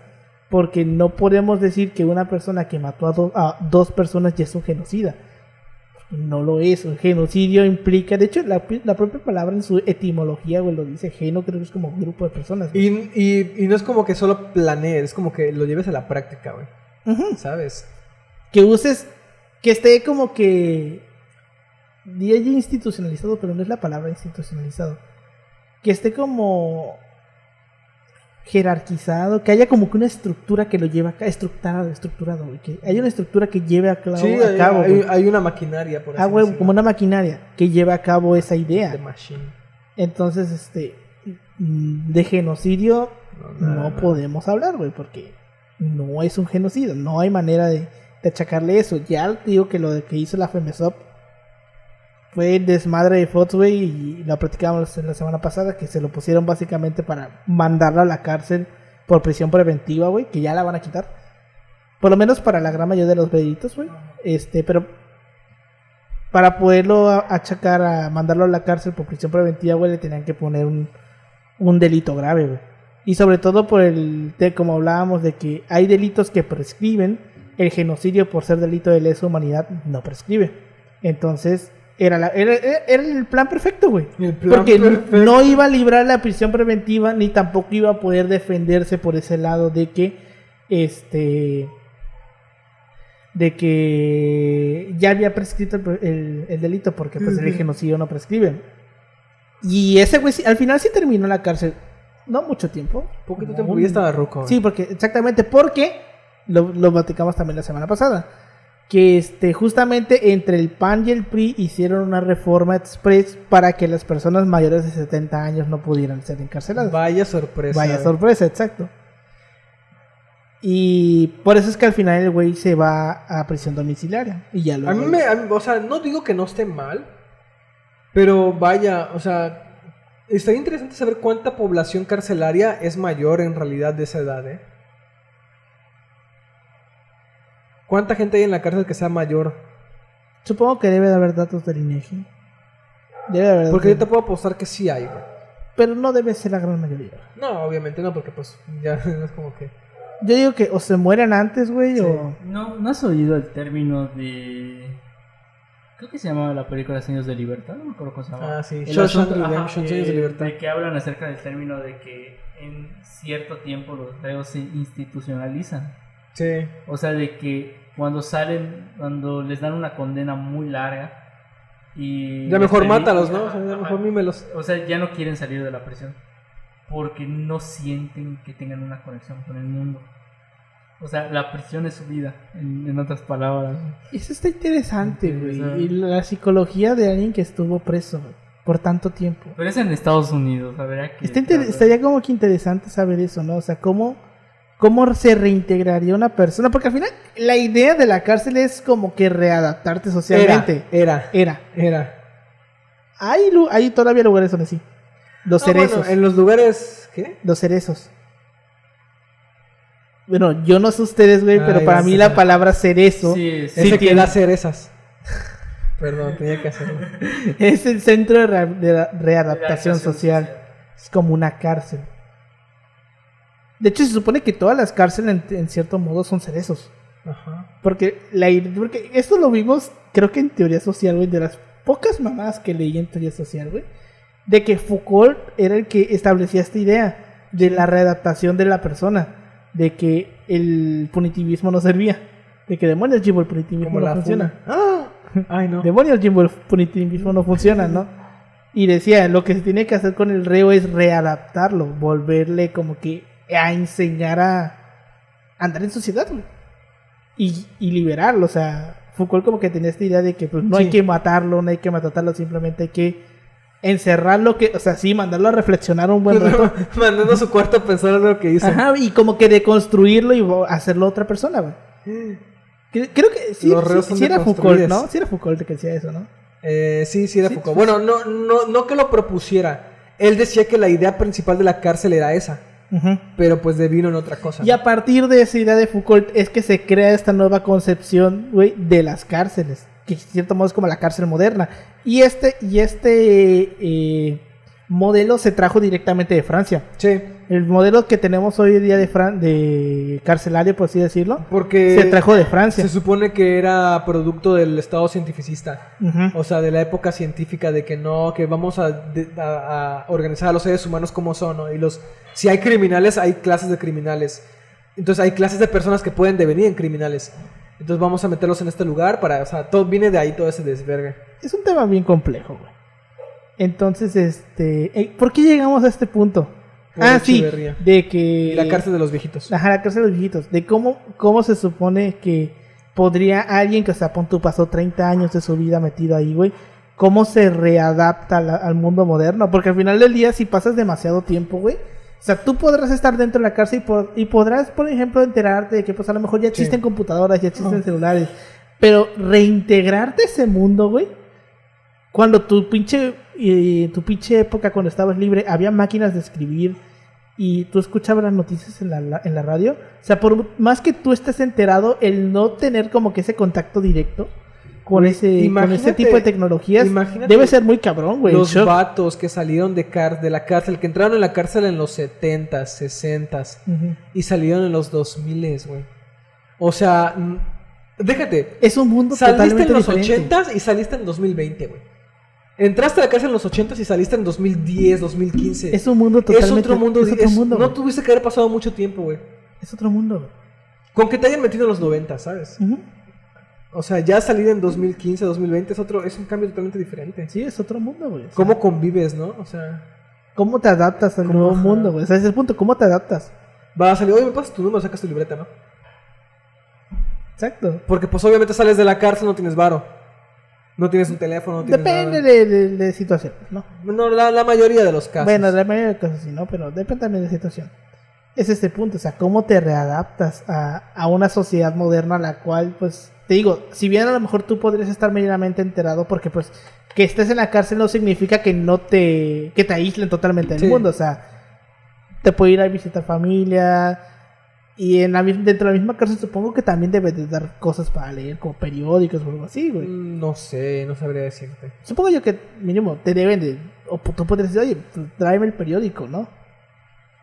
Porque no podemos decir que una persona que mató a, do- a dos personas ya es un genocida. No lo es. Un genocidio implica, de hecho, la, la propia palabra en su etimología, güey, lo dice. Geno creo que es como grupo de personas. Y, y, y no es como que solo planees, es como que lo lleves a la práctica, güey. ¿Sabes? Que uses, que esté como que. Diría institucionalizado, pero no es la palabra institucionalizado. Que esté como jerarquizado, que haya como que una estructura que lo lleve a cabo, estructurado, estructurado, güey, que haya una estructura que lleve a, Sí, a hay, cabo, hay- güey. hay una maquinaria, por así Ah, güey, decirlo. como una maquinaria que lleve a cabo esa The idea. machine. Entonces, este, mm, de genocidio No, podemos hablar, güey, porque no es un genocidio, no hay manera de, de achacarle eso. Ya digo que lo de que hizo la FEMESOP fue el desmadre de Fox, güey, y lo platicábamos la semana pasada, que se lo pusieron básicamente para mandarlo a la cárcel por prisión preventiva, güey, que ya la van a quitar. Por lo menos para la gran mayoría de los delitos, güey. Este, pero para poderlo achacar a mandarlo a la cárcel por prisión preventiva, güey, le tenían que poner un, un delito grave, güey. Y sobre todo por el, de, como hablábamos, de que hay delitos que prescriben, el genocidio por ser delito de lesa humanidad no prescribe. Entonces, era, la, era, era- el plan perfecto, güey. El Porque perfecto. no iba a librar la prisión preventiva, ni tampoco iba a poder defenderse por ese lado de que, este, de que ya había prescrito el, el- el delito porque pues el Ujú. genocidio no prescribe. Y ese güey al final sí terminó en la cárcel. No mucho tiempo. Poquito tiempo un- ya estaba ruco. Sí, porque exactamente porque lo, lo platicamos también la semana pasada. Que este, justamente entre el PAN y el PRI hicieron una reforma express para que las personas mayores de 70 años no pudieran ser encarceladas. Vaya sorpresa. Vaya güey. sorpresa, exacto. Y por eso es que al final el güey se va a prisión domiciliaria. Y ya lo A mí me, a mí- o sea, no digo que no esté mal, pero vaya, o sea, estaría interesante saber cuánta población carcelaria es mayor en realidad de esa edad, ¿eh? ¿Cuánta gente hay en la cárcel que sea mayor? Supongo que debe de haber datos del INEGI. Debe de haber Porque yo te puedo apostar que sí hay, güey. pero no debe ser la gran mayoría. No, obviamente no, porque pues ya es como que... Yo digo que o se mueren antes, güey, o... ¿No, ¿No has oído el término de... Creo que se llamaba la película Sueños de Libertad, no me acuerdo cómo se llamaba. Ah, sí, Shawshank Redemption, Sueños de eh, Libertad. De que hablan acerca del término de que en cierto tiempo los reos se institucionalizan. Sí. O sea, de que cuando salen, cuando les dan una condena muy larga y... Ya mejor mátalos, ¿no? O sea, ya ajá. mejor mímelos. O sea, ya no quieren salir de la prisión porque no sienten que tengan una conexión con el mundo. O sea, la prisión es su vida, en, en otras palabras. Eso está interesante, güey. Y la psicología de alguien que estuvo preso güey, por tanto tiempo. Pero es en Estados Unidos, la verdad que... Está inter- estaría como que interesante saber eso, ¿no? O sea, cómo, cómo se reintegraría una persona. Porque al final la idea de la cárcel es como que readaptarte socialmente. Era, Era. era. Hay, lu- hay todavía lugares donde sí. Los Ah, bueno, cerezos. en los lugares... ¿Qué? Los cerezos. Bueno, yo no sé ustedes, güey, pero para mí la palabra cerezo Sí, sí. sí Ese que tiene- da cerezas. Perdón, tenía que hacerlo. es el centro de, re- de readaptación Readaptación social. social. Es como una cárcel. De hecho, se supone que todas las cárceles, en, en cierto modo, son cerezos. Ajá. Porque, la, porque esto lo vimos, creo que en teoría social, güey, de las pocas mamás que leí en teoría social, güey, de que Foucault era el que establecía esta idea de la readaptación de la persona, de que el punitivismo no servía, de que demonios, Jimbo, el punitivismo no funciona. ¡Ah! Ay, no. Demonios, Jimbo, el punitivismo no funciona, ¿no? Y decía, lo que se tiene que hacer con el reo es readaptarlo, volverle como que a enseñar a andar en sociedad, güey. Y, y liberarlo, o sea, Foucault como que tenía esta idea de que pues no hay que matarlo, no hay que matarlo, simplemente hay que encerrarlo, que, o sea, sí, mandarlo a reflexionar un buen rato. Mandando a su cuarto a pensar en lo que hizo. Ajá, y como que deconstruirlo y hacerlo otra persona, güey. Cre- Creo que sí, era Foucault. ¿no? Sí era Foucault el que decía eso, ¿no? Eh, sí, sí era Foucault. Bueno, no, no, no que lo propusiera. Él decía que la idea principal de la cárcel era esa. Pero pues devino en otra cosa. Y a partir de esa idea de Foucault es que se crea esta nueva concepción, güey, de las cárceles, que en cierto modo es como la cárcel moderna. Y este, y este eh, modelo se trajo directamente de Francia. Sí, El modelo que tenemos hoy día de, Fran de carcelario, por así decirlo, porque se trajo de Francia. se supone que era producto del estado cientificista. O sea, de la época científica de que no, que vamos a, de- a- a organizar a los seres humanos como son, ¿no? Y los, si hay criminales, hay clases de criminales. Entonces hay clases de personas que pueden devenir en criminales. Entonces vamos a meterlos en este lugar para, o sea, todo viene de ahí todo ese desvergue. Es un tema bien complejo, güey. Entonces, este, eh, ¿por qué llegamos a este punto? Por ah, sí, de que la cárcel de los viejitos. Ajá, la cárcel de los viejitos. De cómo, cómo se supone que podría alguien que, o sea, pon tú, pasó 30 años de su vida metido ahí, güey. ¿Cómo se readapta al, al mundo moderno? Porque al final del día, si pasas demasiado tiempo, güey. O sea, tú podrás estar dentro de la cárcel y, po- y podrás, por ejemplo, enterarte de que, pues, a lo mejor ya existen computadoras, ya existen Oh. celulares. Pero reintegrarte a ese mundo, güey. Cuando tu pinche, eh, tu pinche época, cuando estabas libre, había máquinas de escribir y tú escuchabas las noticias en la, en la radio. O sea, por más que tú estés enterado, el no tener como que ese contacto directo con ese, con ese tipo de tecnologías debe ser muy cabrón, güey. los shock. vatos que salieron de, car de la cárcel, que entraron en la cárcel en los 70s, 60s Ujú. y salieron en los 2000, güey. O sea, déjate, Es un mundo saliste totalmente en los diferente. 80s y saliste en 2020, güey. Entraste a la cárcel en los 80s y saliste en 2010, 2015. Es un mundo Es totalmente otro mundo. Es otro es- mundo. no tuviste que haber pasado mucho tiempo, güey. Es otro mundo. güey. Con que te hayan metido en los 90, ¿sabes? O sea, ya salir en 2015, 2020 es otro, es un cambio totalmente diferente. Sí, es otro mundo, güey. O sea, ¿Cómo convives, no? O sea, ¿Cómo te adaptas al ¿Cómo, nuevo ajá? mundo, güey? O sea, ese es el punto, ¿cómo te adaptas? va a salir, oye, me pasas tu número, sacas tu libreta, ¿no? Exacto. Porque pues obviamente sales de la cárcel, no tienes varo. No tienes un teléfono, no tienes Depende nada. de, de, de situación, ¿no? No, la, la mayoría de los casos. Bueno, la mayoría de cosas sí, ¿no? Pero depende también de la situación. Es este punto, o sea, cómo te readaptas a, a una sociedad moderna a la cual, pues, te digo, si bien a lo mejor tú podrías estar medianamente enterado, porque pues que estés en la cárcel no significa que no te, que te aíslen totalmente del Sí. mundo, o sea, te puede ir a visitar familia, y en la, dentro de la misma cárcel supongo que también debes de dar cosas para leer, como periódicos o algo así, güey. Mm, No sé, no sabría decirte. Supongo yo que mínimo te deben de. O tú podrías decir, oye, pues, tráeme el periódico, ¿no? O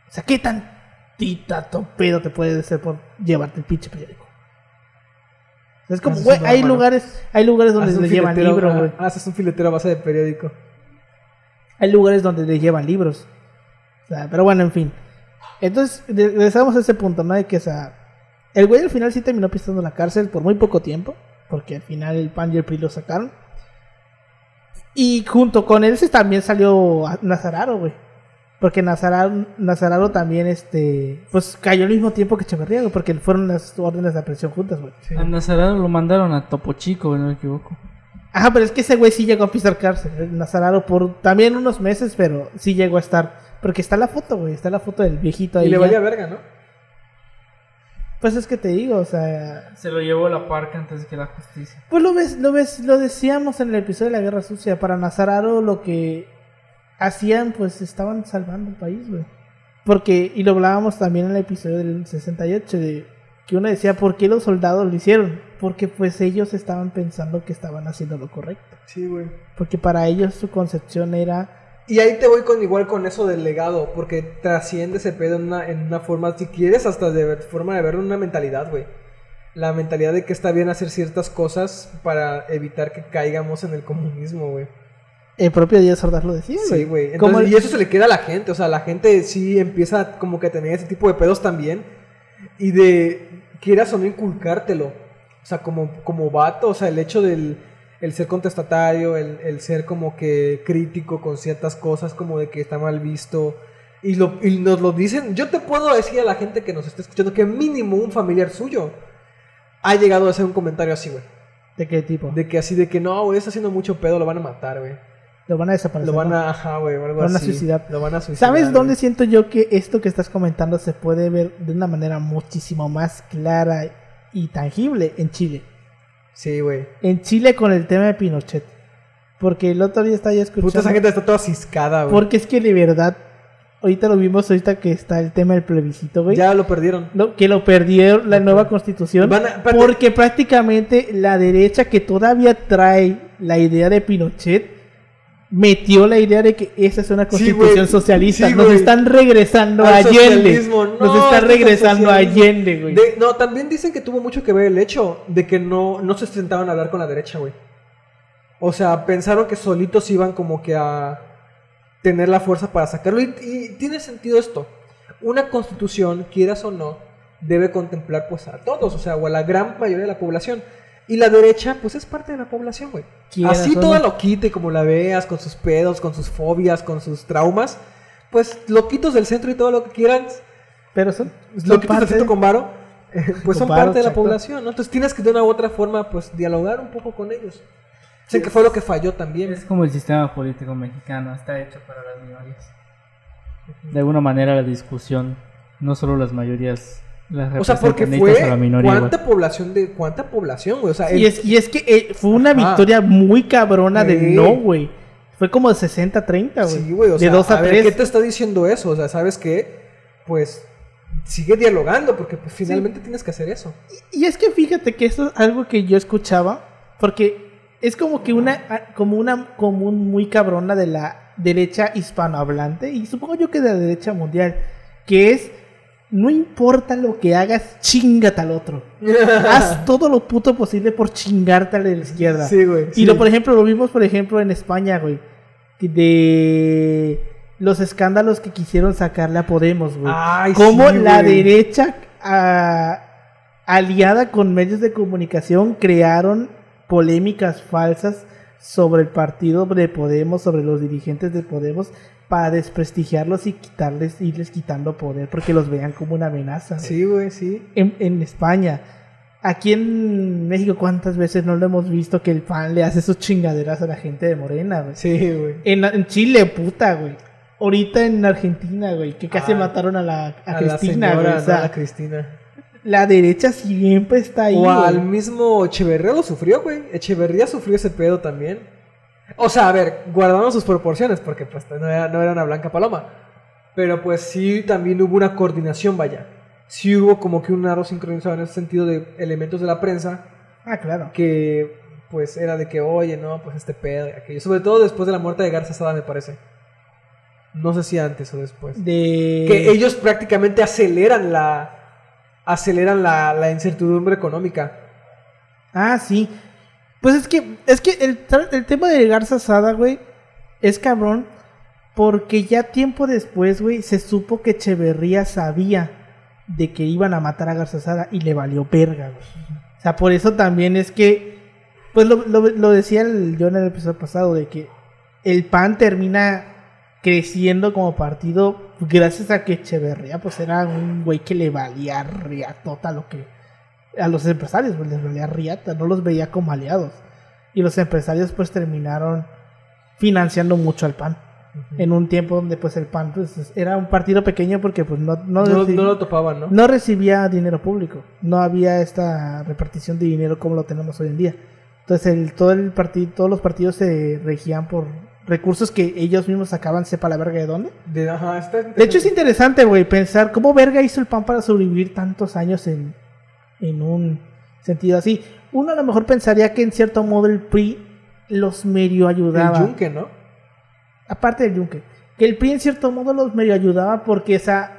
sea, ¿qué tantita pedo te puede hacer por llevarte el pinche periódico? O sea, es como, güey, hay lugares, hay lugares donde le llevan libros, ah, güey. Haces un filetero a base de periódico. Hay lugares donde le llevan libros. O sea, pero bueno, en fin. Entonces, regresamos a ese punto, ¿no? De que, o sea, el güey al final sí terminó pisando la cárcel por muy poco tiempo. Porque al final el PAN y el PRI lo sacaron. Y junto con él también salió Nazararo, güey. Porque Nazararo, Nazararo también, este, pues cayó al mismo tiempo que Echeverría, güey, porque fueron las órdenes de aprehensión juntas, güey. Sí. A Nazareno lo mandaron a Topo Chico, no me equivoco. Ajá, pero es que ese güey sí llegó a pisar cárcel, el Nazararo, por también unos meses, pero sí llegó a estar. Porque está la foto, güey, está la foto del viejito ahí. Y le valía verga, ¿no? Pues es que te digo, o sea, Se lo llevó la parca antes que la justicia. pues lo ves, lo ves, lo decíamos en el episodio de la Guerra Sucia, para Nazararo lo que hacían, pues estaban salvando el país, güey. Porque, y lo hablábamos también en el episodio del 68, de que uno decía, ¿por qué los soldados lo hicieron? Porque pues ellos estaban pensando que estaban haciendo lo correcto. Sí, güey. Porque para ellos su concepción era Y ahí te voy con igual con eso del legado, porque trasciende ese pedo en una, en una forma, si quieres, hasta de ver- forma de verlo, una mentalidad, güey. La mentalidad de que está bien hacer ciertas cosas para evitar que caigamos en el comunismo, güey. el propio Díaz Ordaz lo decía, Sí, güey. Entonces, el- Y eso se le queda a la gente, o sea, la gente sí empieza como que a tener ese tipo de pedos también. Y de, quieras o no inculcártelo. O sea, como, como vato, o sea, el hecho del el ser contestatario, el, el ser como que crítico con ciertas cosas, como de que está mal visto. Y, lo, y nos lo dicen. Yo te puedo decir a la gente que nos está escuchando que mínimo un familiar suyo ha llegado a hacer un comentario así, güey. ¿De qué tipo? De que así, de que no, güey, está haciendo mucho pedo, lo van a matar, güey. Lo van a desaparecer. Lo van ¿no? a, ajá, güey, algo van a suicidar. Lo van a suicidar. ¿Sabes güey. dónde siento yo que esto que estás comentando se puede ver de una manera muchísimo más clara y tangible en Chile? Sí, güey. En Chile con el tema de Pinochet. Porque el otro día estaba ya escuchando. Puta, esa gente está toda ciscada, güey. Porque es que de verdad, ahorita lo vimos, ahorita que está el tema del plebiscito, güey. Ya lo perdieron. Que lo perdieron la nueva constitución. A- porque prácticamente la derecha que todavía trae la idea de Pinochet metió la idea de que esa es una constitución socialista. Sí, Nos están regresando Al a Allende. No, Nos está esto es regresando a. Allende, güey. De- no, también dicen que tuvo mucho que ver el hecho de que no, no se sentaban a hablar con la derecha, güey. O sea, pensaron que solitos iban como que a tener la fuerza para sacarlo. Y, y tiene sentido esto. Una constitución, quieras o no, debe contemplar pues a todos, o sea, o a la gran mayoría de la población. Y la derecha, pues es parte de la población, güey. Quieras Así toda no. loquita y como la veas, con sus pedos, con sus fobias, con sus traumas, pues loquitos del centro y todo lo que quieran, Pero son, son loquitos del centro con varo, eh, pues son parte de la población, ¿no? Entonces tienes que de una u otra forma, pues dialogar un poco con ellos. Sé que fue lo que falló también. Es como el sistema político mexicano, está hecho para las minorías. De alguna manera la discusión, no solo las mayorías, O sea, porque fue a la minoría. cuánta igual. población de cuánta población, güey, o sea, Y es, y es que eh, fue una Ajá. victoria muy cabrona Sí. no, güey. Fue como de 60-30, güey. sí, güey, o de sea, 2 a, a ver, 3. ¿qué te está diciendo eso? O sea, ¿sabes qué? Pues sigue dialogando porque pues, finalmente tienes que hacer eso. Y es que fíjate que esto es algo que yo escuchaba, porque es como que una, como una común muy cabrona de la derecha hispanohablante, y supongo yo que de la derecha mundial, que es, no importa lo que hagas, chingate al otro. Haz todo lo puto posible por chingarte al de la izquierda. Sí, güey. Y sí. lo, por ejemplo, lo vimos, por ejemplo, en España, güey. De los escándalos que quisieron sacarle a Podemos, güey. Ay, Cómo sí, la güey. derecha aliada con medios de comunicación, crearon polémicas falsas sobre el partido de Podemos, sobre los dirigentes de Podemos, para desprestigiarlos y quitarles, irles quitando poder, porque los vean como una amenaza. güey. Sí, güey, sí. En, en España. Aquí en México, ¿cuántas veces no lo hemos visto que el PAN le hace sus chingaderas a la gente de Morena, güey? Sí, güey. En, en Chile, puta, güey. Ahorita en Argentina, güey, que casi Ah, mataron a la a A la Cristina, señora, güey. O no sea, a la Cristina. la derecha siempre está ahí. O al güey. mismo Echeverría lo sufrió, güey. Echeverría sufrió ese pedo también. O sea, a ver, guardando sus proporciones, porque pues no era, no era una blanca paloma. Pero pues sí, también hubo una coordinación, vaya. Sí hubo como que un aro sincronizado en ese sentido de elementos de la prensa Ah, claro. que pues era de que, oye, no, pues este pedo y aquello. Sobre todo después de la muerte de Garza Sada, me parece. No sé si antes o después. De... Que ellos prácticamente aceleran la aceleran la, la incertidumbre económica. Ah, sí. Pues es que, es que el, tema de Garza Sada, güey, es cabrón. Porque ya tiempo después, güey, se supo que Echeverría sabía de que iban a matar a Garza Sada y le valió verga, güey. O sea, por eso también es que, pues lo, decía el- yo en el episodio pasado, de que el PAN termina creciendo como partido gracias a que Echeverría, pues era un güey que le valía riatota lo que a los empresarios, pues les valía riata, no los veía como aliados. Y los empresarios pues terminaron financiando mucho al PAN. En un tiempo donde pues el PAN pues, era un partido pequeño porque pues no, no, No, reci- no lo topaban, ¿no? no recibía dinero público. No había esta repartición de dinero como lo tenemos hoy en día. Entonces el, todo el partido, todos los partidos se regían por recursos que ellos mismos sacaban, sepa la verga de dónde. De, ajá, está- De hecho es interesante, güey, pensar cómo verga hizo el PAN para sobrevivir tantos años en, en un sentido así. Uno a lo mejor pensaría que en cierto modo el PRI los medio ayudaba. el yunque, ¿no? Aparte del yunque. Que el PRI en cierto modo los medio ayudaba porque esa...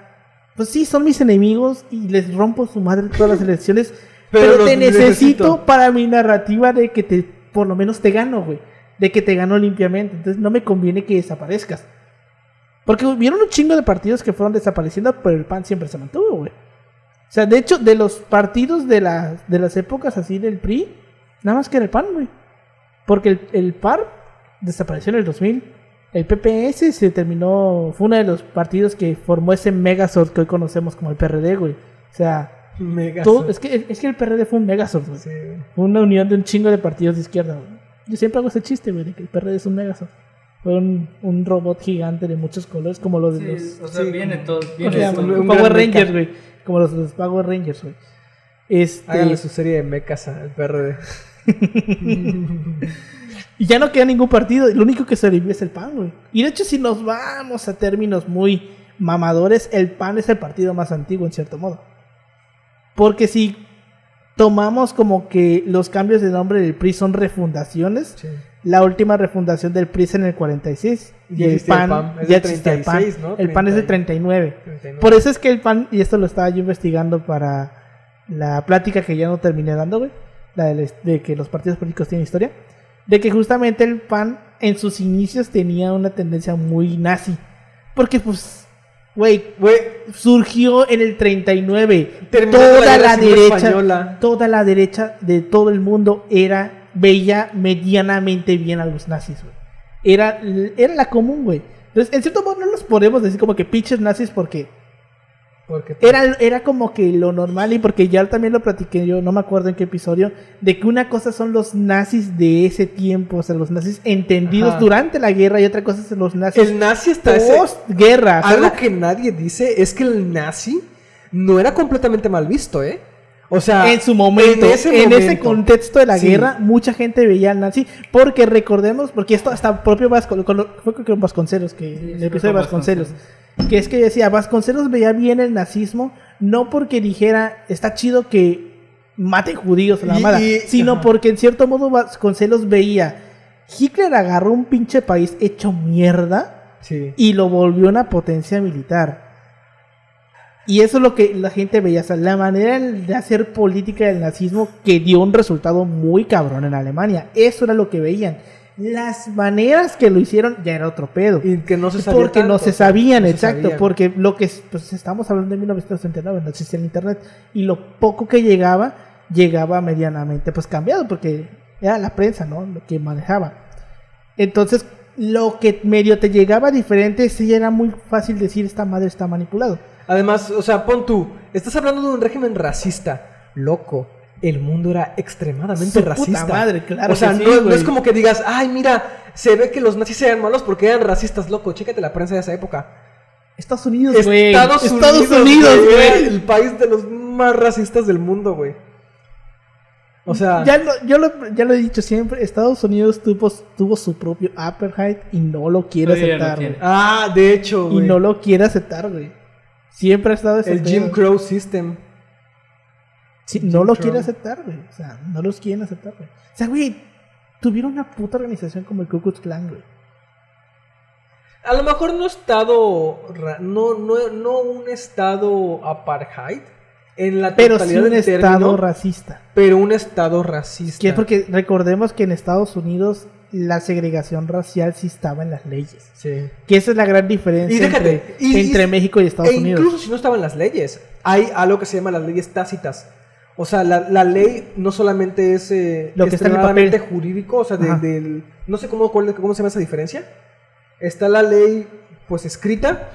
Pues sí, son mis enemigos y les rompo su madre todas las elecciones. Pero te necesito, necesito. para mi narrativa de que te... Por lo menos te gano, güey. De que te gano limpiamente. Entonces no me conviene que desaparezcas. Porque hubieron un chingo de partidos que fueron desapareciendo, pero el PAN siempre se mantuvo, güey. O sea, de hecho, de los partidos de, las de las épocas así del PRI, nada más que era el PAN, güey. Porque el, el PAR desapareció en el 2000. El PPS se terminó, fue uno de los partidos que formó ese Megazord que hoy conocemos como el PRD, güey. O sea, todo, es, que, es que el PRD fue un Megazord, güey. Sí. Fue una unión de un chingo de partidos de izquierda, güey. Yo siempre hago ese chiste, güey, de que el PRD es un Megazord. Fue un, un robot gigante de muchos colores, como los de los... O sea, sí, viene como- todo. ¿cómo Viene todo. un Power mecha. güey. Como los, los Power Rangers, güey. Este, Háganle su serie de mecas al PRD. y ya no queda ningún partido. Lo único que sobrevive es el PAN, güey. Y de hecho, si nos vamos a términos muy mamadores, el PAN es el partido más antiguo, en cierto modo. Porque si tomamos como que los cambios de nombre del PRI son refundaciones, Sí. La última refundación del PRI es en el 46. Y el existía el PAN, PAN, es ya del existía el PAN. 36, ¿no? El PAN es de 30. 39. 39. Por eso es que el PAN, y esto lo estaba yo investigando para la plática que ya no terminé dando, güey, la de, de que los partidos políticos tienen historia, de que justamente el PAN en sus inicios tenía una tendencia muy nazi. Porque, pues, güey, Güey, surgió en el 39. Terminando la Toda la, derecha, Española. toda la derecha de todo el mundo era, veía medianamente bien a los nazis, güey. Era, era la común, güey. Entonces, en cierto modo no los podemos decir como que pinches nazis porque porque era, era como que lo normal y porque ya también lo platiqué yo, no me acuerdo en qué episodio, de que una cosa son los nazis de ese tiempo, o sea, los nazis entendidos Ajá. durante la guerra y otra cosa son los nazis el nazi está ese. post-guerra. o sea, Algo la- que nadie dice es que el nazi no era completamente mal visto, ¿eh? O sea, en su momento, en ese, momento. contexto de la Sí. guerra, mucha gente veía al nazi, porque recordemos, porque esto hasta propio Vasco, con, fue con Vasconcelos, que Sí, el episodio de con Vasconcelos, Vasconcelos. que es que decía, Vasconcelos veía bien el nazismo, no porque dijera, está chido que maten judíos a la mala, sino ajá. porque en cierto modo Vasconcelos veía, Hitler agarró un pinche país hecho mierda, Sí. y lo volvió una potencia militar. Y eso es lo que la gente veía, o sea, la manera de hacer política del nazismo que dio un resultado muy cabrón en Alemania. Eso era lo que veían. Las maneras que lo hicieron ya era otro pedo. Y que no se porque no se sabían, no se exacto, sabían. porque lo que pues estamos hablando de 1969, no existía el internet y lo poco que llegaba llegaba medianamente pues cambiado porque era la prensa, ¿no? Lo que manejaba. Entonces, lo que medio te llegaba diferente sí era muy fácil decir esta madre está manipulado. Además, o sea, pon tú, estás hablando de un régimen racista, loco. El mundo era extremadamente Su puta racista. madre, claro O sea, que sí, no, no es como que digas, ay, mira, se ve que los nazis eran malos porque eran racistas, loco. Chécate la prensa de esa época. Estados Unidos, güey. Estados, Estados Unidos, güey. El país de los más racistas del mundo, güey. O sea, Ya lo, yo lo, ya lo he dicho siempre, Estados Unidos tuvo, tuvo su propio apartheid y no lo quiere aceptar, güey. ah, de hecho, Y güey. no lo quiere aceptar, güey. Siempre ha estado ese el pedo. Jim Crow System. Sí, Jim no lo Crow. quiere aceptar, güey. O sea, no los quieren aceptar, güey. O sea, güey, tuvieron una puta organización como el Ku Klux Klan, güey. A lo mejor no estado, no, no, no un estado apartheid en la Pero sí totalidad un del estado término, racista. pero un estado racista. Que es porque recordemos que en Estados Unidos la segregación racial sí estaba en las leyes. Sí. Que esa es la gran diferencia Y déjate, entre, y- entre México y Estados E Unidos. incluso si no estaban las leyes, hay algo que se llama las leyes tácitas. O sea, la, la ley no solamente es eh, Lo que está en el extremadamente papel. jurídico, o sea, de- del... No sé cómo, cómo se llama esa diferencia. Está la ley, pues, escrita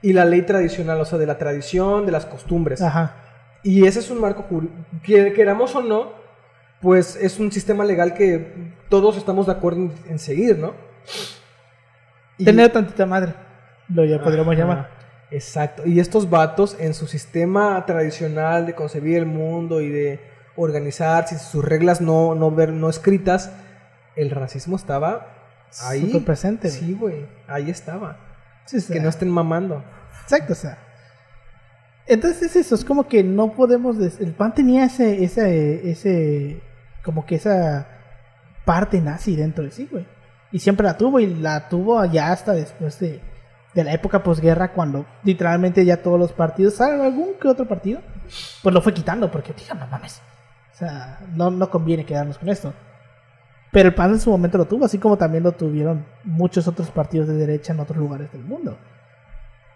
y la ley tradicional, o sea, de la tradición, de las costumbres. Ajá. Y ese es un marco jurídico. Queramos o no, pues es un sistema legal que todos estamos de acuerdo en, en seguir, ¿no? Y- Tener tantita madre. Lo ya podríamos Ajá, llamar. Exacto. Y estos vatos en su sistema tradicional de concebir el mundo y de organizarse, sus reglas no, no, ver, no escritas, el racismo estaba ahí. Súper presente. Sí, güey. Ahí estaba. Sí, o sea, Que no estén mamando. Exacto, o sea. Entonces es eso, es como que no podemos... El PAN tenía ese, ese, ese, como que esa parte nazi dentro de sí, güey. Y siempre la tuvo y la tuvo ya hasta después de, de la época posguerra cuando literalmente ya todos los partidos, salvo algún que otro partido, pues lo fue quitando porque, no mames. O sea, no, no conviene quedarnos con esto. Pero el PAN en su momento lo tuvo, así como también lo tuvieron muchos otros partidos de derecha en otros lugares del mundo.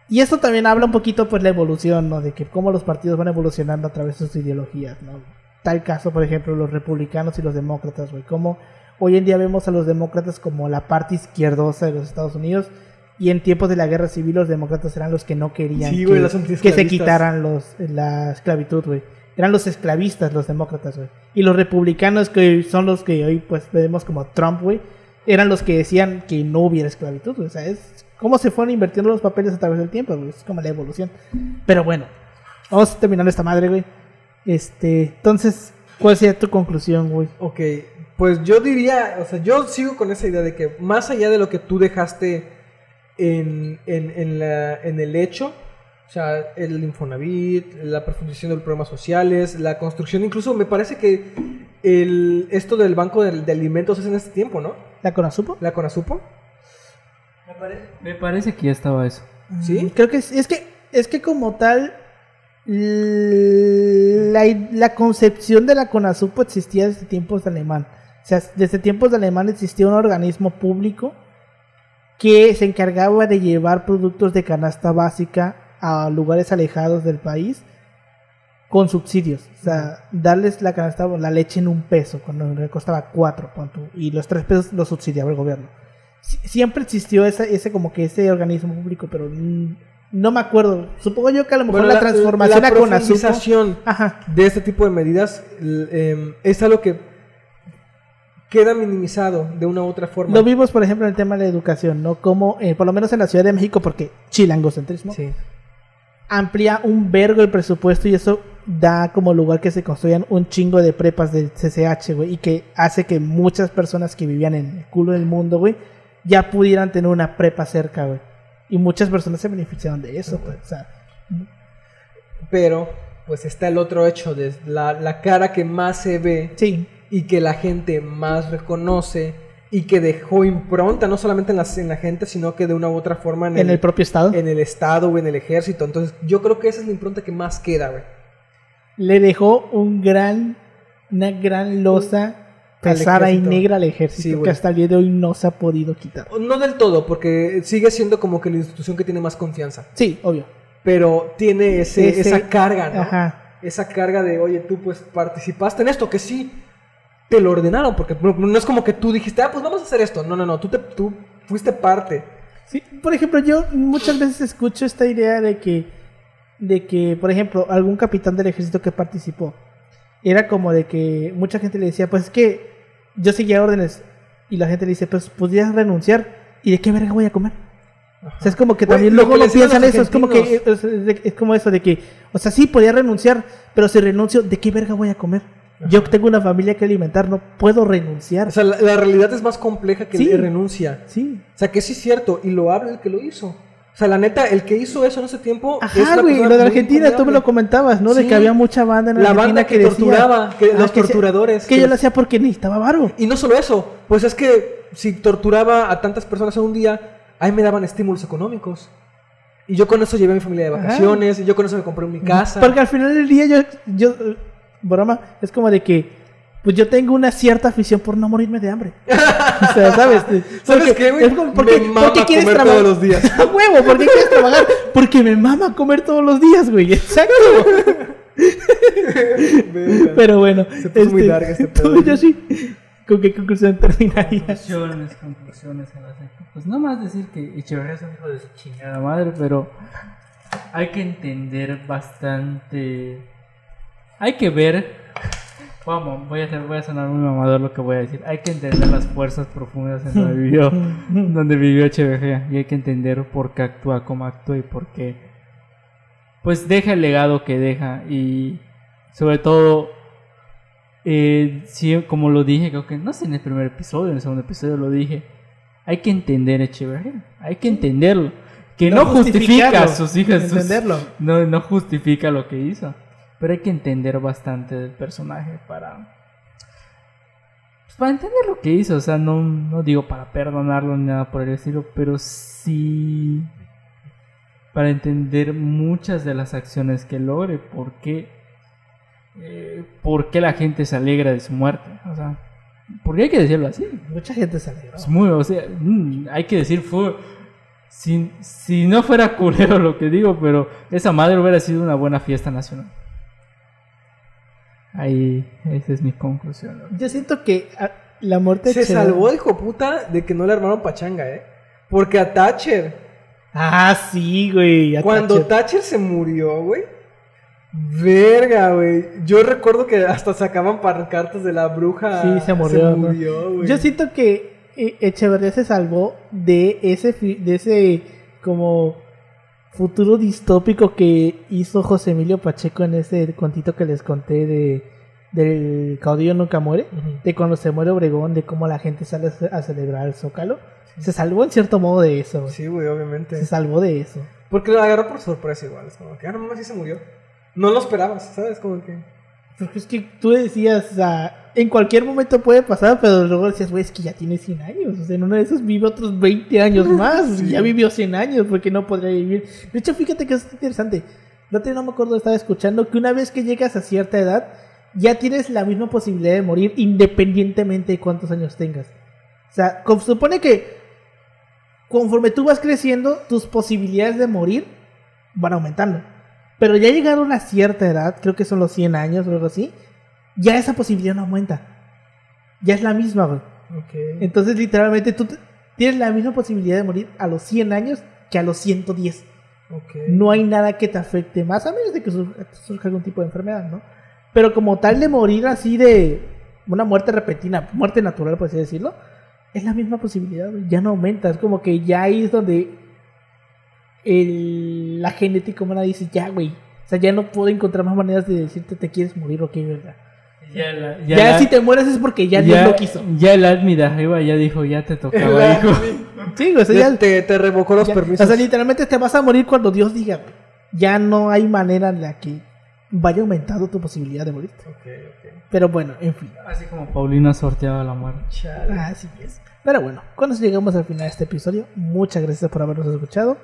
Y esto también habla un poquito pues la evolución, ¿no? De que cómo los partidos van evolucionando a través de sus ideologías, ¿no? Tal caso, por ejemplo, los republicanos y los demócratas, güey. Cómo hoy en día vemos a los demócratas como la parte izquierdosa de los Estados Unidos y en tiempos de la guerra civil los demócratas eran los que no querían Sí, que, los que se quitaran los, la esclavitud, güey. Eran los esclavistas los demócratas, güey. Y los republicanos que son los que hoy pues vemos como Trump, güey, eran los que decían que no hubiera esclavitud, güey. O sea, es cómo se fueron invirtiendo los papeles a través del tiempo, güey. Es como la evolución. Pero bueno, vamos terminando esta madre, güey. Este, entonces, ¿cuál sería tu conclusión, güey? Ok, pues yo diría, o sea, yo sigo con esa idea de que más allá de lo que tú dejaste en, en, en, la- en el hecho, o sea, el Infonavit, la profundización de los programas sociales, la construcción, incluso me parece que el, esto del banco de, de alimentos es en este tiempo, ¿no? ¿La Conasupo? La Conasupo, Me parece que ya estaba eso. ¿sí? Mm, Creo que es, es que es que como tal la, la concepción de la CONASUPO existía desde tiempos de alemán. O sea, desde tiempos de alemán existía un organismo público que se encargaba de llevar productos de canasta básica a lugares alejados del país con subsidios. O sea, darles la canasta, la leche en un peso, cuando costaba cuatro, y los tres pesos los subsidiaba el gobierno. Sie- Siempre existió ese, ese como que ese organismo público, pero no me acuerdo. Supongo yo que a lo mejor Bueno, la, transformación la a CONASUPO... profundización Ajá, de este tipo de medidas em, es algo que queda minimizado de una u otra forma. Lo vimos, por ejemplo, en el tema de la educación, ¿no? Como, eh, por lo menos en la Ciudad de México, porque chilangocentrismo, Sí. amplía un vergo el presupuesto y eso da como lugar que se construyan un chingo de prepas del CCH, güey, y que hace que muchas personas que vivían en el culo del mundo, güey, ya pudieran tener una prepa cerca, güey. Y muchas personas se beneficiaron de eso, pues, o sea, Pero, pues está el otro hecho de la, la cara que más se ve sí, y que la gente más reconoce y que dejó impronta no solamente en la, en la gente, sino que de una u otra forma en, en el propio estado. en el Estado o en el ejército. Entonces, yo creo que esa es la impronta que más queda, güey. le dejó un gran, una gran losa pesada y negra al ejército Sí, que hasta el día de hoy no se ha podido quitar. No del todo, porque sigue siendo como que la institución que tiene más confianza. Sí, obvio. Pero tiene ese, Ese- esa carga, ¿no? Ajá. Esa carga de, oye, tú pues participaste en esto, que sí te lo ordenaron, porque no, no es como que tú dijiste, ah, pues vamos a hacer esto. No, no, no, tú, te, tú fuiste parte. Sí, por ejemplo, yo muchas veces escucho esta idea de que, de que, por ejemplo, algún capitán del ejército que participó, era como de que mucha gente le decía, pues es que yo seguía órdenes, y la gente le dice, pues podrías renunciar, ¿y de qué verga voy a comer? O sea, es como que también lo luego que decían piensan eso, es como que es, como eso de que, o sea, sí podía renunciar, pero si renuncio, ¿de qué verga voy a comer? Yo tengo una familia que alimentar, no puedo renunciar. O sea, la, la realidad es más compleja que Sí. el renuncia. sí. O sea, que sí es cierto, y lo habla el que lo hizo. O sea, la neta, el que hizo eso en ese tiempo. Ajá, güey, lo de Argentina, tú me lo comentabas, ¿no? De que había mucha banda en La Argentina banda que, torturaba, que Ah, los que se- torturadores. Que yo lo hacía porque necesitaba varo. Y no solo eso, pues es que si torturaba a tantas personas en un día, ahí me daban estímulos económicos. Y yo con eso llevé a mi familia de Ajá. vacaciones, y yo con eso me compré mi casa. Porque al final del día yo, yo, eh, broma, es como de que, pues yo tengo una cierta afición por no morirme de hambre. o sea, ¿sabes? ¿Sabes Porque- qué, güey? es como, ¿por qué- Me por mama qué quieres comer trabajar? todos los días. ¡A huevo! ¿Por qué quieres trabajar? Porque me mama comer todos los días, güey. Exacto. Pero bueno. Se puso muy dark este pedo. tú, yo sí. ¿Con qué conclusión terminarías? Conclusiones, conclusiones. Pues no más decir que Echeverría es un hijo de su chingada madre, pero hay que entender bastante. Hay que ver. Vamos, voy a, hacer, voy a sonar muy mamador lo que voy a decir. Hay que entender las fuerzas profundas en donde vivió, donde vivió Echeverría. Y hay que entender por qué actúa como actúa y por qué. Pues deja el legado que deja. Y sobre todo eh, como lo dije, creo que no sé en el primer episodio, en el segundo episodio lo dije. Hay que entender Echeverría, hay que entenderlo. Que no, justifica a sus hijas, sus- no, no justifica lo que hizo. Pero hay que entender bastante del personaje para. pues, para entender lo que hizo. O sea, no, no digo para perdonarlo ni nada por el estilo, pero sí. Para entender muchas de las acciones que logre, por qué eh, por qué la gente se alegra de su muerte. O sea, porque hay que decirlo así. Mucha gente se alegró. Es muy, o sea, mm, hay que decir, fue. Si, si no fuera culero lo que digo, pero esa madre hubiera sido una buena fiesta nacional. Ahí, esa es mi conclusión. ¿no? Yo siento que ah, la muerte Se de salvó el hijo puta de que no le armaron pachanga, ¿eh? Porque a Thatcher, Ah, sí, güey. a cuando Thatcher. Thatcher se murió, güey. Verga, güey. Yo recuerdo que hasta sacaban pancartas de la bruja. Sí, se murió, ¿no? murió, güey. Yo siento que eh, Echeverría se salvó de ese, de ese como futuro distópico que hizo José Emilio Pacheco en ese contito que les conté de del caudillo nunca muere, de cuando se muere Obregón, de cómo la gente sale a ce- a celebrar el Zócalo. Se salvó en cierto modo de eso. güey. Sí, güey, obviamente. Se salvó de eso. Porque lo agarró por sorpresa igual. Es como que, ah, no mames, sí se murió. No lo esperabas, ¿sabes? Como que. Porque es que tú decías, en cualquier momento puede pasar, pero luego decías, güey, es que ya tiene 100 años. O sea, en uno de esos vive otros 20 años más. y Ya vivió 100 años, porque no podría vivir. De hecho, fíjate que es interesante. No, te, no me acuerdo, estaba escuchando que una vez que llegas a cierta edad, ya tienes la misma posibilidad de morir independientemente de cuántos años tengas. O sea, supone que conforme tú vas creciendo, tus posibilidades de morir van aumentando. Pero ya llegaron a una cierta edad, creo que son los 100 años o algo así, ya esa posibilidad no aumenta. Ya es la misma, güey. Entonces, literalmente, tú tienes la misma posibilidad de morir a los 100 años que a los 110. ok. No hay nada que te afecte más, a menos de que sur- surja algún tipo de enfermedad, ¿no? Pero como tal de morir así de una muerte repentina, muerte natural, por así decirlo, es la misma posibilidad, güey. Ya no aumenta. Es como que ya ahí es donde el- la genética humana dice, ya, güey. O sea, ya no puedo encontrar más maneras de decirte te quieres morir o qué, ¿verdad? Ya, la- Ya, la- si te mueres es porque ya, Dios lo quiso. Ya el admin de arriba ya dijo, ya te tocaba, hijo. Sí, o sea, te, ya, te, te revocó los ya- permisos. O sea, literalmente te vas a morir cuando Dios diga. Ya no hay manera en la que vaya aumentando tu posibilidad de morir. Ok, ok. Pero bueno, en fin. Así como Paulina sorteaba la muerte. Chale. Así es. Pero bueno, con eso llegamos al final de este episodio. Muchas gracias por habernos escuchado.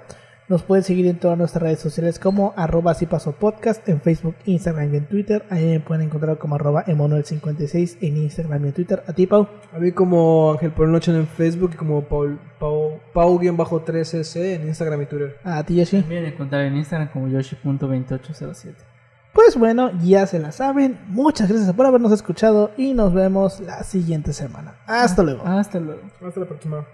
Nos pueden seguir en todas nuestras redes sociales como arroba si paso podcast en Facebook, Instagram y en Twitter. Ahí me pueden encontrar como arroba emanuel56 en Instagram y en Twitter. A ti, Pau. A mí como Ángel por Noche en Facebook y como Paul, Pau, Pau-3S en Instagram y Twitter. A ti, Yoshi. También encontrar en Instagram como yoshi.2807. Pues bueno, ya se la saben. Muchas gracias por habernos escuchado y nos vemos la siguiente semana. Hasta luego. Hasta luego. Hasta la próxima.